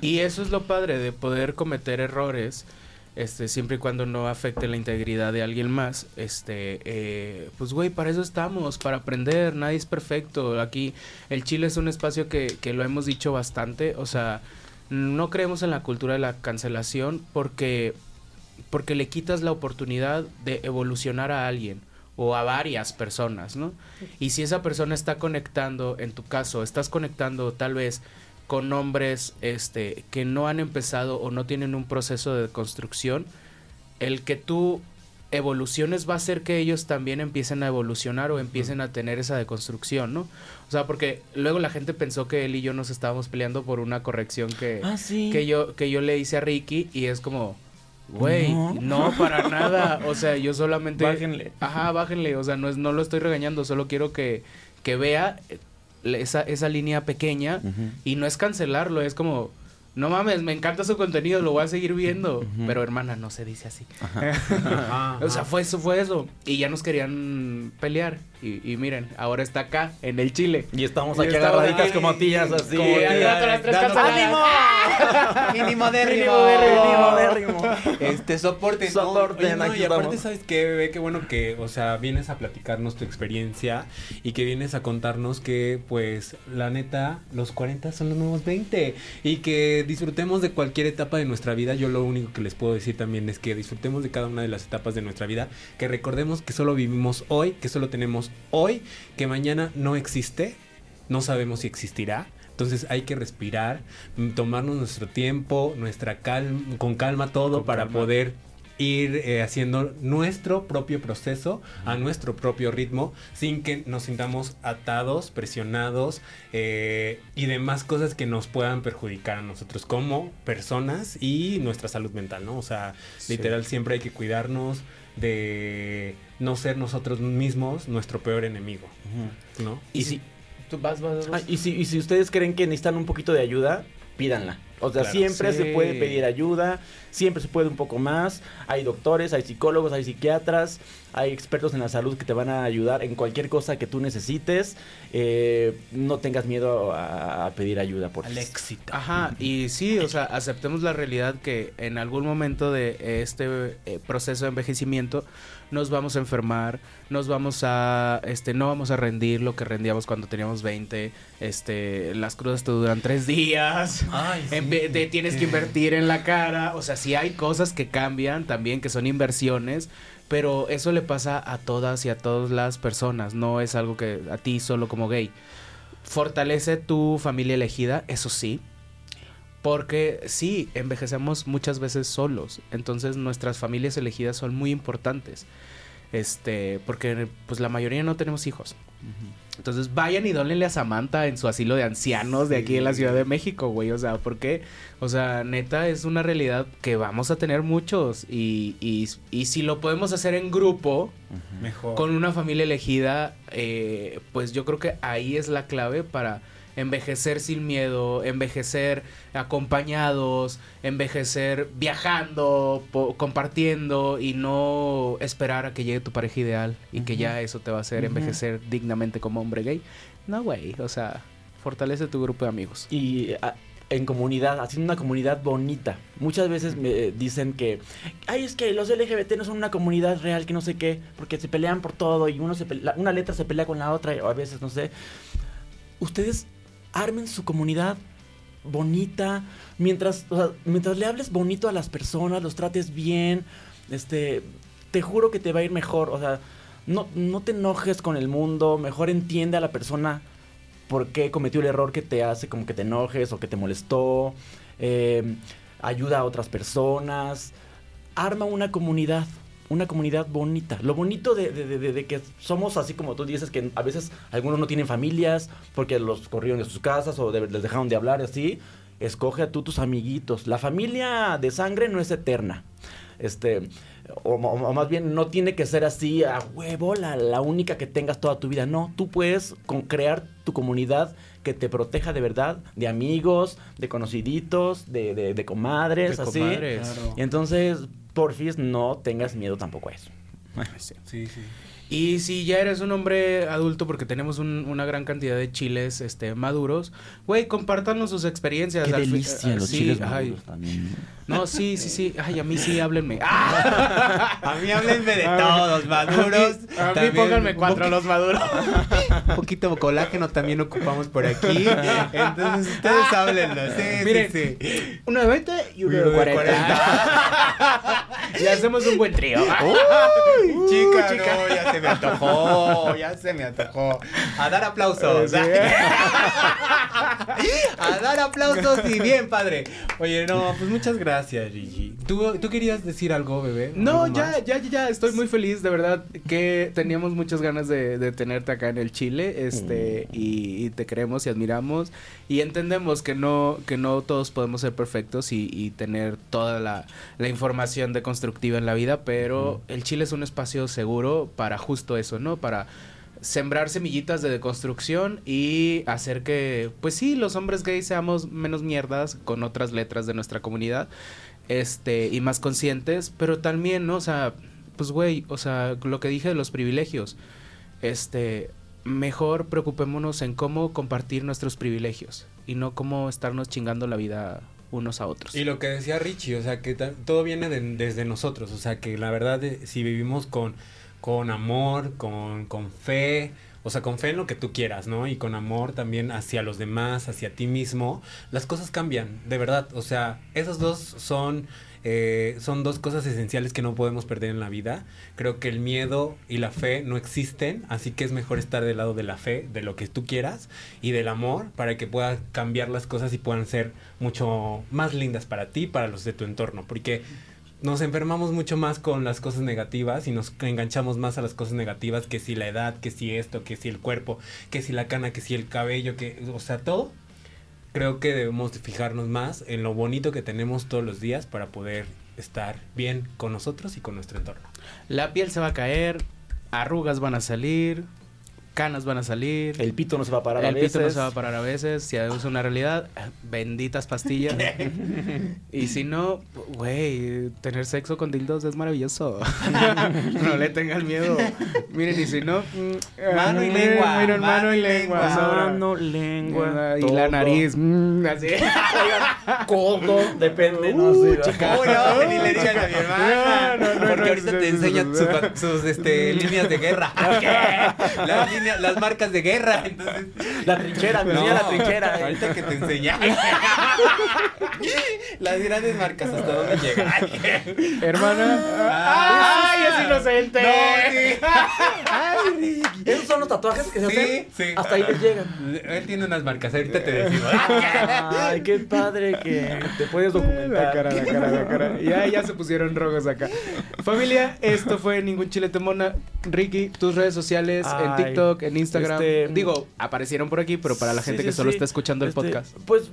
Speaker 1: Y eso es lo padre de poder cometer errores, este, siempre y cuando no afecte la integridad de alguien más. Este, eh, pues güey, para eso estamos, para aprender, nadie es perfecto. Aquí el Chile es un espacio que, que lo hemos dicho bastante, o sea, no creemos en la cultura de la cancelación porque, porque le quitas la oportunidad de evolucionar a alguien o a varias personas, ¿no? Y si esa persona está conectando, en tu caso, estás conectando tal vez con hombres este, que no han empezado o no tienen un proceso de construcción, el que tú evoluciones va a hacer que ellos también empiecen a evolucionar o empiecen a tener esa deconstrucción, ¿no? O sea, porque luego la gente pensó que él y yo nos estábamos peleando por una corrección que,
Speaker 5: Ah, sí.
Speaker 1: que yo que yo le hice a Ricky y es como Güey,
Speaker 5: No.
Speaker 1: no. para nada. O sea, yo solamente.
Speaker 5: Bájenle.
Speaker 1: Ajá, bájenle. O sea, no, es, no lo estoy regañando. Solo quiero que, que vea esa, esa línea pequeña. Y no es cancelarlo, es como. No mames, me encanta su contenido, lo voy a seguir viendo. Pero hermana, no se dice así.
Speaker 2: Ajá,
Speaker 1: o sea, fue eso, fue eso. Y ya nos querían pelear. Y, y miren, ahora está acá, en el Chile.
Speaker 5: Y estamos
Speaker 1: Y
Speaker 5: aquí
Speaker 1: estamos
Speaker 5: agarraditas como tías, así.
Speaker 1: como las tres
Speaker 2: Dando-
Speaker 1: canceladas.
Speaker 2: Mínimo dérrimo.
Speaker 5: Mínimo.
Speaker 2: Este, soporte. no,
Speaker 5: Soporte,
Speaker 2: oye, no, y aparte. ¿sabes qué, bebé? Qué bueno que, o sea, vienes a platicarnos tu experiencia y que vienes a contarnos que, pues, la neta, los 40 son los nuevos 20 y que disfrutemos de cualquier etapa de nuestra vida. Yo lo único que les puedo decir también es que disfrutemos de cada una de las etapas de nuestra vida, que recordemos que solo vivimos hoy, que solo tenemos hoy, que mañana no existe, no sabemos si existirá. Entonces hay que respirar, tomarnos nuestro tiempo, nuestra calma, con calma todo para poder ir eh, haciendo nuestro propio proceso a nuestro propio ritmo sin que nos sintamos atados, presionados eh, y demás cosas que nos puedan perjudicar a nosotros como personas y nuestra salud mental, ¿no? O sea,
Speaker 1: Sí.
Speaker 2: literal siempre hay que cuidarnos de no ser nosotros mismos nuestro peor enemigo, ¿no?
Speaker 5: Y si,
Speaker 1: Tú vas, vas, vas.
Speaker 5: Ah, y, si, y si ustedes creen que necesitan un poquito de ayuda, pídanla. O sea,
Speaker 2: Claro.
Speaker 5: siempre se puede pedir ayuda, siempre se puede un poco más. Hay doctores, hay psicólogos, hay psiquiatras, hay expertos en la salud que te van a ayudar en cualquier cosa que tú necesites. Eh, no tengas miedo a, a pedir ayuda por
Speaker 2: Al éxito.
Speaker 1: Ajá, y sí, o sea, aceptemos la realidad que en algún momento de este eh, proceso de envejecimiento nos vamos a enfermar, nos vamos a, este, no vamos a rendir lo que rendíamos cuando teníamos 20, este, las crudas te duran tres días, en vez de tienes que invertir en la cara, o sea, sí hay cosas que cambian también, que son inversiones, pero eso le pasa a todas y a todas las personas, no es algo que a ti solo como gay. Fortalece tu familia elegida, eso sí. Porque sí, envejecemos muchas veces solos. Entonces nuestras familias elegidas son muy importantes. Este, porque pues la mayoría no tenemos hijos. Entonces vayan y dónenle a Samantha en su asilo de ancianos de aquí en la Ciudad de México, güey. O sea, porque, o sea, neta es una realidad que vamos a tener muchos. Y, y, y si lo podemos hacer en grupo,
Speaker 2: Mejor.
Speaker 1: con una familia elegida, eh, pues yo creo que ahí es la clave para envejecer sin miedo, envejecer acompañados, envejecer viajando, po- compartiendo y no esperar a que llegue tu pareja ideal y que ya eso te va a hacer envejecer dignamente como hombre gay. No, güey, o sea, fortalece tu grupo de amigos.
Speaker 5: Y ah, en comunidad, haciendo una comunidad bonita. Muchas veces me dicen que, ay, es que los LGBT no son una comunidad real, que no sé qué, porque se pelean por todo y uno se pelea- una letra se pelea con la otra, o a veces, no sé. Ustedes armen su comunidad bonita, mientras, mientras le hables bonito a las personas, los trates bien, este, te juro que te va a ir mejor, o sea, no, no te enojes con el mundo, mejor entiende a la persona por qué cometió el error que te hace como que te enojes o que te molestó, eh, ayuda a otras personas, arma una comunidad, una comunidad bonita. Lo bonito de, de- de- de- de que somos así como tú dices, que a veces algunos no tienen familias porque los corrieron de sus casas o de- les dejaron de hablar así. Escoge a tú tus amiguitos. La familia de sangre no es eterna. Este, o, o- o más bien no tiene que ser así a huevo la, la única que tengas toda tu vida. No, tú puedes con, crear tu comunidad que te proteja de verdad, de amigos, de conociditos, de, de- de comadres,
Speaker 1: De
Speaker 5: así.
Speaker 1: comadres. Claro.
Speaker 5: Y entonces, porfis, no tengas miedo tampoco a eso.
Speaker 2: Sí, sí.
Speaker 1: Y si ya eres un hombre adulto, porque tenemos un- una gran cantidad de chiles este, maduros, güey, compártanos sus experiencias.
Speaker 5: Qué delicia los
Speaker 1: sí,
Speaker 5: chiles
Speaker 1: ay.
Speaker 5: maduros también.
Speaker 1: No, sí, sí, sí. Ay, a mí sí, háblenme. ¡Ah!
Speaker 2: A mí háblenme de
Speaker 1: A mí-
Speaker 2: todos, maduros.
Speaker 1: A mí, a mí
Speaker 2: también
Speaker 1: pónganme cuatro los maduros.
Speaker 2: Un poquito de colágeno también ocupamos por aquí. Entonces ustedes háblenlo. Sí,
Speaker 1: Miren,
Speaker 2: sí, sí.
Speaker 1: Uno de 20 y uno
Speaker 2: Uno
Speaker 1: de
Speaker 2: de
Speaker 1: 40. y hacemos un buen trío.
Speaker 2: Uy, chica,
Speaker 1: chica.
Speaker 2: no, ya se me antojó, ya se me antojó. A dar aplausos.
Speaker 1: Sí.
Speaker 2: A dar aplausos y bien, padre. Oye, no, pues muchas gracias, Gigi. ¿Tú, tú querías decir algo, bebé?
Speaker 1: No,
Speaker 2: ¿Algo
Speaker 1: ya, ya, ya, estoy muy feliz, de verdad, que teníamos muchas ganas de, de tenerte acá en el Chile, este, y, y te queremos y admiramos, y entendemos que no, que no todos podemos ser perfectos y, y tener toda la, la información deconstructiva en la vida, pero el Chile es un espacio seguro para justo eso, ¿no? Para sembrar semillitas de deconstrucción y hacer que, pues sí, los hombres gays seamos menos mierdas con otras letras de nuestra comunidad, este, y más conscientes, pero también, ¿no? O sea, pues güey, o sea, lo que dije de los privilegios, este, mejor preocupémonos en cómo compartir nuestros privilegios y no cómo estarnos chingando la vida unos a otros.
Speaker 2: Y lo que decía Richie, o sea, que todo viene de- desde nosotros, o sea, que la verdad, eh, si vivimos con, con amor, con, con fe, o sea, con fe en lo que tú quieras, ¿no? Y con amor también hacia los demás, hacia ti mismo, las cosas cambian, de verdad, o sea, esos dos son... eh, son dos cosas esenciales que no podemos perder en la vida. Creo que el miedo y la fe no existen, así que es mejor estar del lado de la fe, de lo que tú quieras, y del amor, para que puedas cambiar las cosas y puedan ser mucho más lindas para ti para los de tu entorno. Porque nos enfermamos mucho más con las cosas negativas y nos enganchamos más a las cosas negativas que si la edad, que si esto, que si el cuerpo, que si la cana, que si el cabello, que, o sea, todo. Creo que debemos de fijarnos más en lo bonito que tenemos todos los días para poder estar bien con nosotros y con nuestro entorno.
Speaker 1: La piel se va a caer, arrugas van a salir, canas van a salir.
Speaker 5: El pito no se va a parar a
Speaker 1: El pito no
Speaker 5: veces.
Speaker 1: se va a parar a veces. Si es una realidad, benditas pastillas. y si no, güey, tener sexo con dildos es maravilloso. no le tengan miedo. Miren, y si no, mm,
Speaker 2: Mano y
Speaker 1: ay,
Speaker 2: lengua,
Speaker 1: Miren, mano,
Speaker 2: mano
Speaker 1: y lengua.
Speaker 5: Mano, lengua.
Speaker 1: Y la nariz, mm, así.
Speaker 5: Codo, depende, no sé.
Speaker 2: Oh, no, ni le digas a mi hermana.
Speaker 1: No, no, no,
Speaker 2: porque
Speaker 1: no,
Speaker 2: ahorita
Speaker 1: no,
Speaker 2: te
Speaker 1: no,
Speaker 2: enseña
Speaker 1: no,
Speaker 2: sus,
Speaker 1: no.
Speaker 2: sus, este, líneas de guerra. Las, líneas- las marcas de guerra. Entonces,
Speaker 5: La trinchera, me enseña la trinchera. eh.
Speaker 2: Ahorita que te enseña. Las grandes marcas, ¿hasta dónde llegan?
Speaker 1: Hermana. ¡Ay, es inocente!
Speaker 2: No, sí.
Speaker 5: Esos son los tatuajes que se
Speaker 2: Sí,
Speaker 5: hacen.
Speaker 2: sí.
Speaker 5: Hasta ahí les llegan.
Speaker 2: Él tiene unas marcas, ahorita te decimos.
Speaker 5: Ay, qué padre que te puedes
Speaker 1: La
Speaker 5: documentar.
Speaker 1: cara, la cara, la cara. Ya, ya se pusieron rojos acá. Familia, esto fue Ningún Chile Te Mona. Ricky, tus redes sociales, en
Speaker 5: Ay,
Speaker 1: TikTok, en Instagram.
Speaker 5: este-
Speaker 1: Digo, aparecieron por aquí, pero para la gente
Speaker 5: sí,
Speaker 1: que solo
Speaker 5: sí.
Speaker 1: está escuchando el
Speaker 5: Este,
Speaker 1: podcast.
Speaker 5: Pues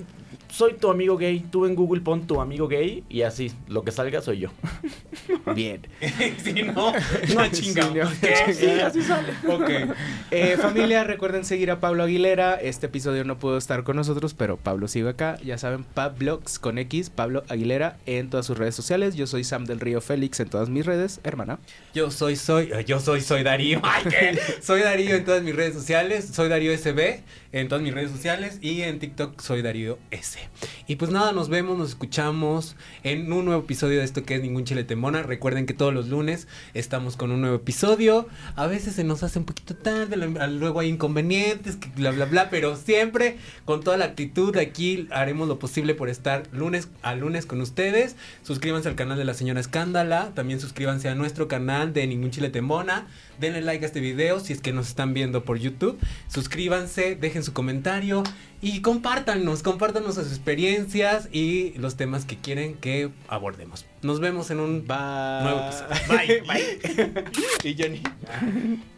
Speaker 5: soy tu amigo gay. Tú en Google pon tu amigo gay y así, lo que salga soy yo.
Speaker 1: Bien.
Speaker 2: si no, no chingamos.
Speaker 5: Sí, así sale.
Speaker 2: Ok.
Speaker 1: Eh, familia, recuerden seguir a Pablo Aguilera. Este episodio no pudo estar con nosotros, pero Pablo sigue acá. Ya saben, Pablox con X, Pablo Aguilera en todas sus redes sociales. Yo soy Sam del Río Félix en todas mis redes, hermana.
Speaker 2: Yo soy, soy, yo soy, soy Darío. Ay, ¿qué? Soy Darío en todas mis redes sociales. Soy Darío SB en todas mis redes sociales. Y en TikTok soy Darío S. Y pues nada, nos vemos, nos escuchamos en un nuevo episodio de esto que es Ningún Chile Temona. Recuerden que todos los lunes estamos con un nuevo episodio. A veces se nos hace un poquito tarde, luego hay inconvenientes, que bla, bla, bla. Pero siempre con toda la actitud aquí haremos lo posible por estar lunes a lunes con ustedes. Suscríbanse al canal de la señora Escándala. También suscríbanse a nuestro canal de Ningún Chile Temona. Denle like a este video si es que nos están viendo por YouTube. Suscríbanse, dejen su comentario y compártanos, compártanos sus experiencias y los temas que quieren que abordemos. Nos vemos en un nuevo episodio. Bye.
Speaker 1: y Johnny.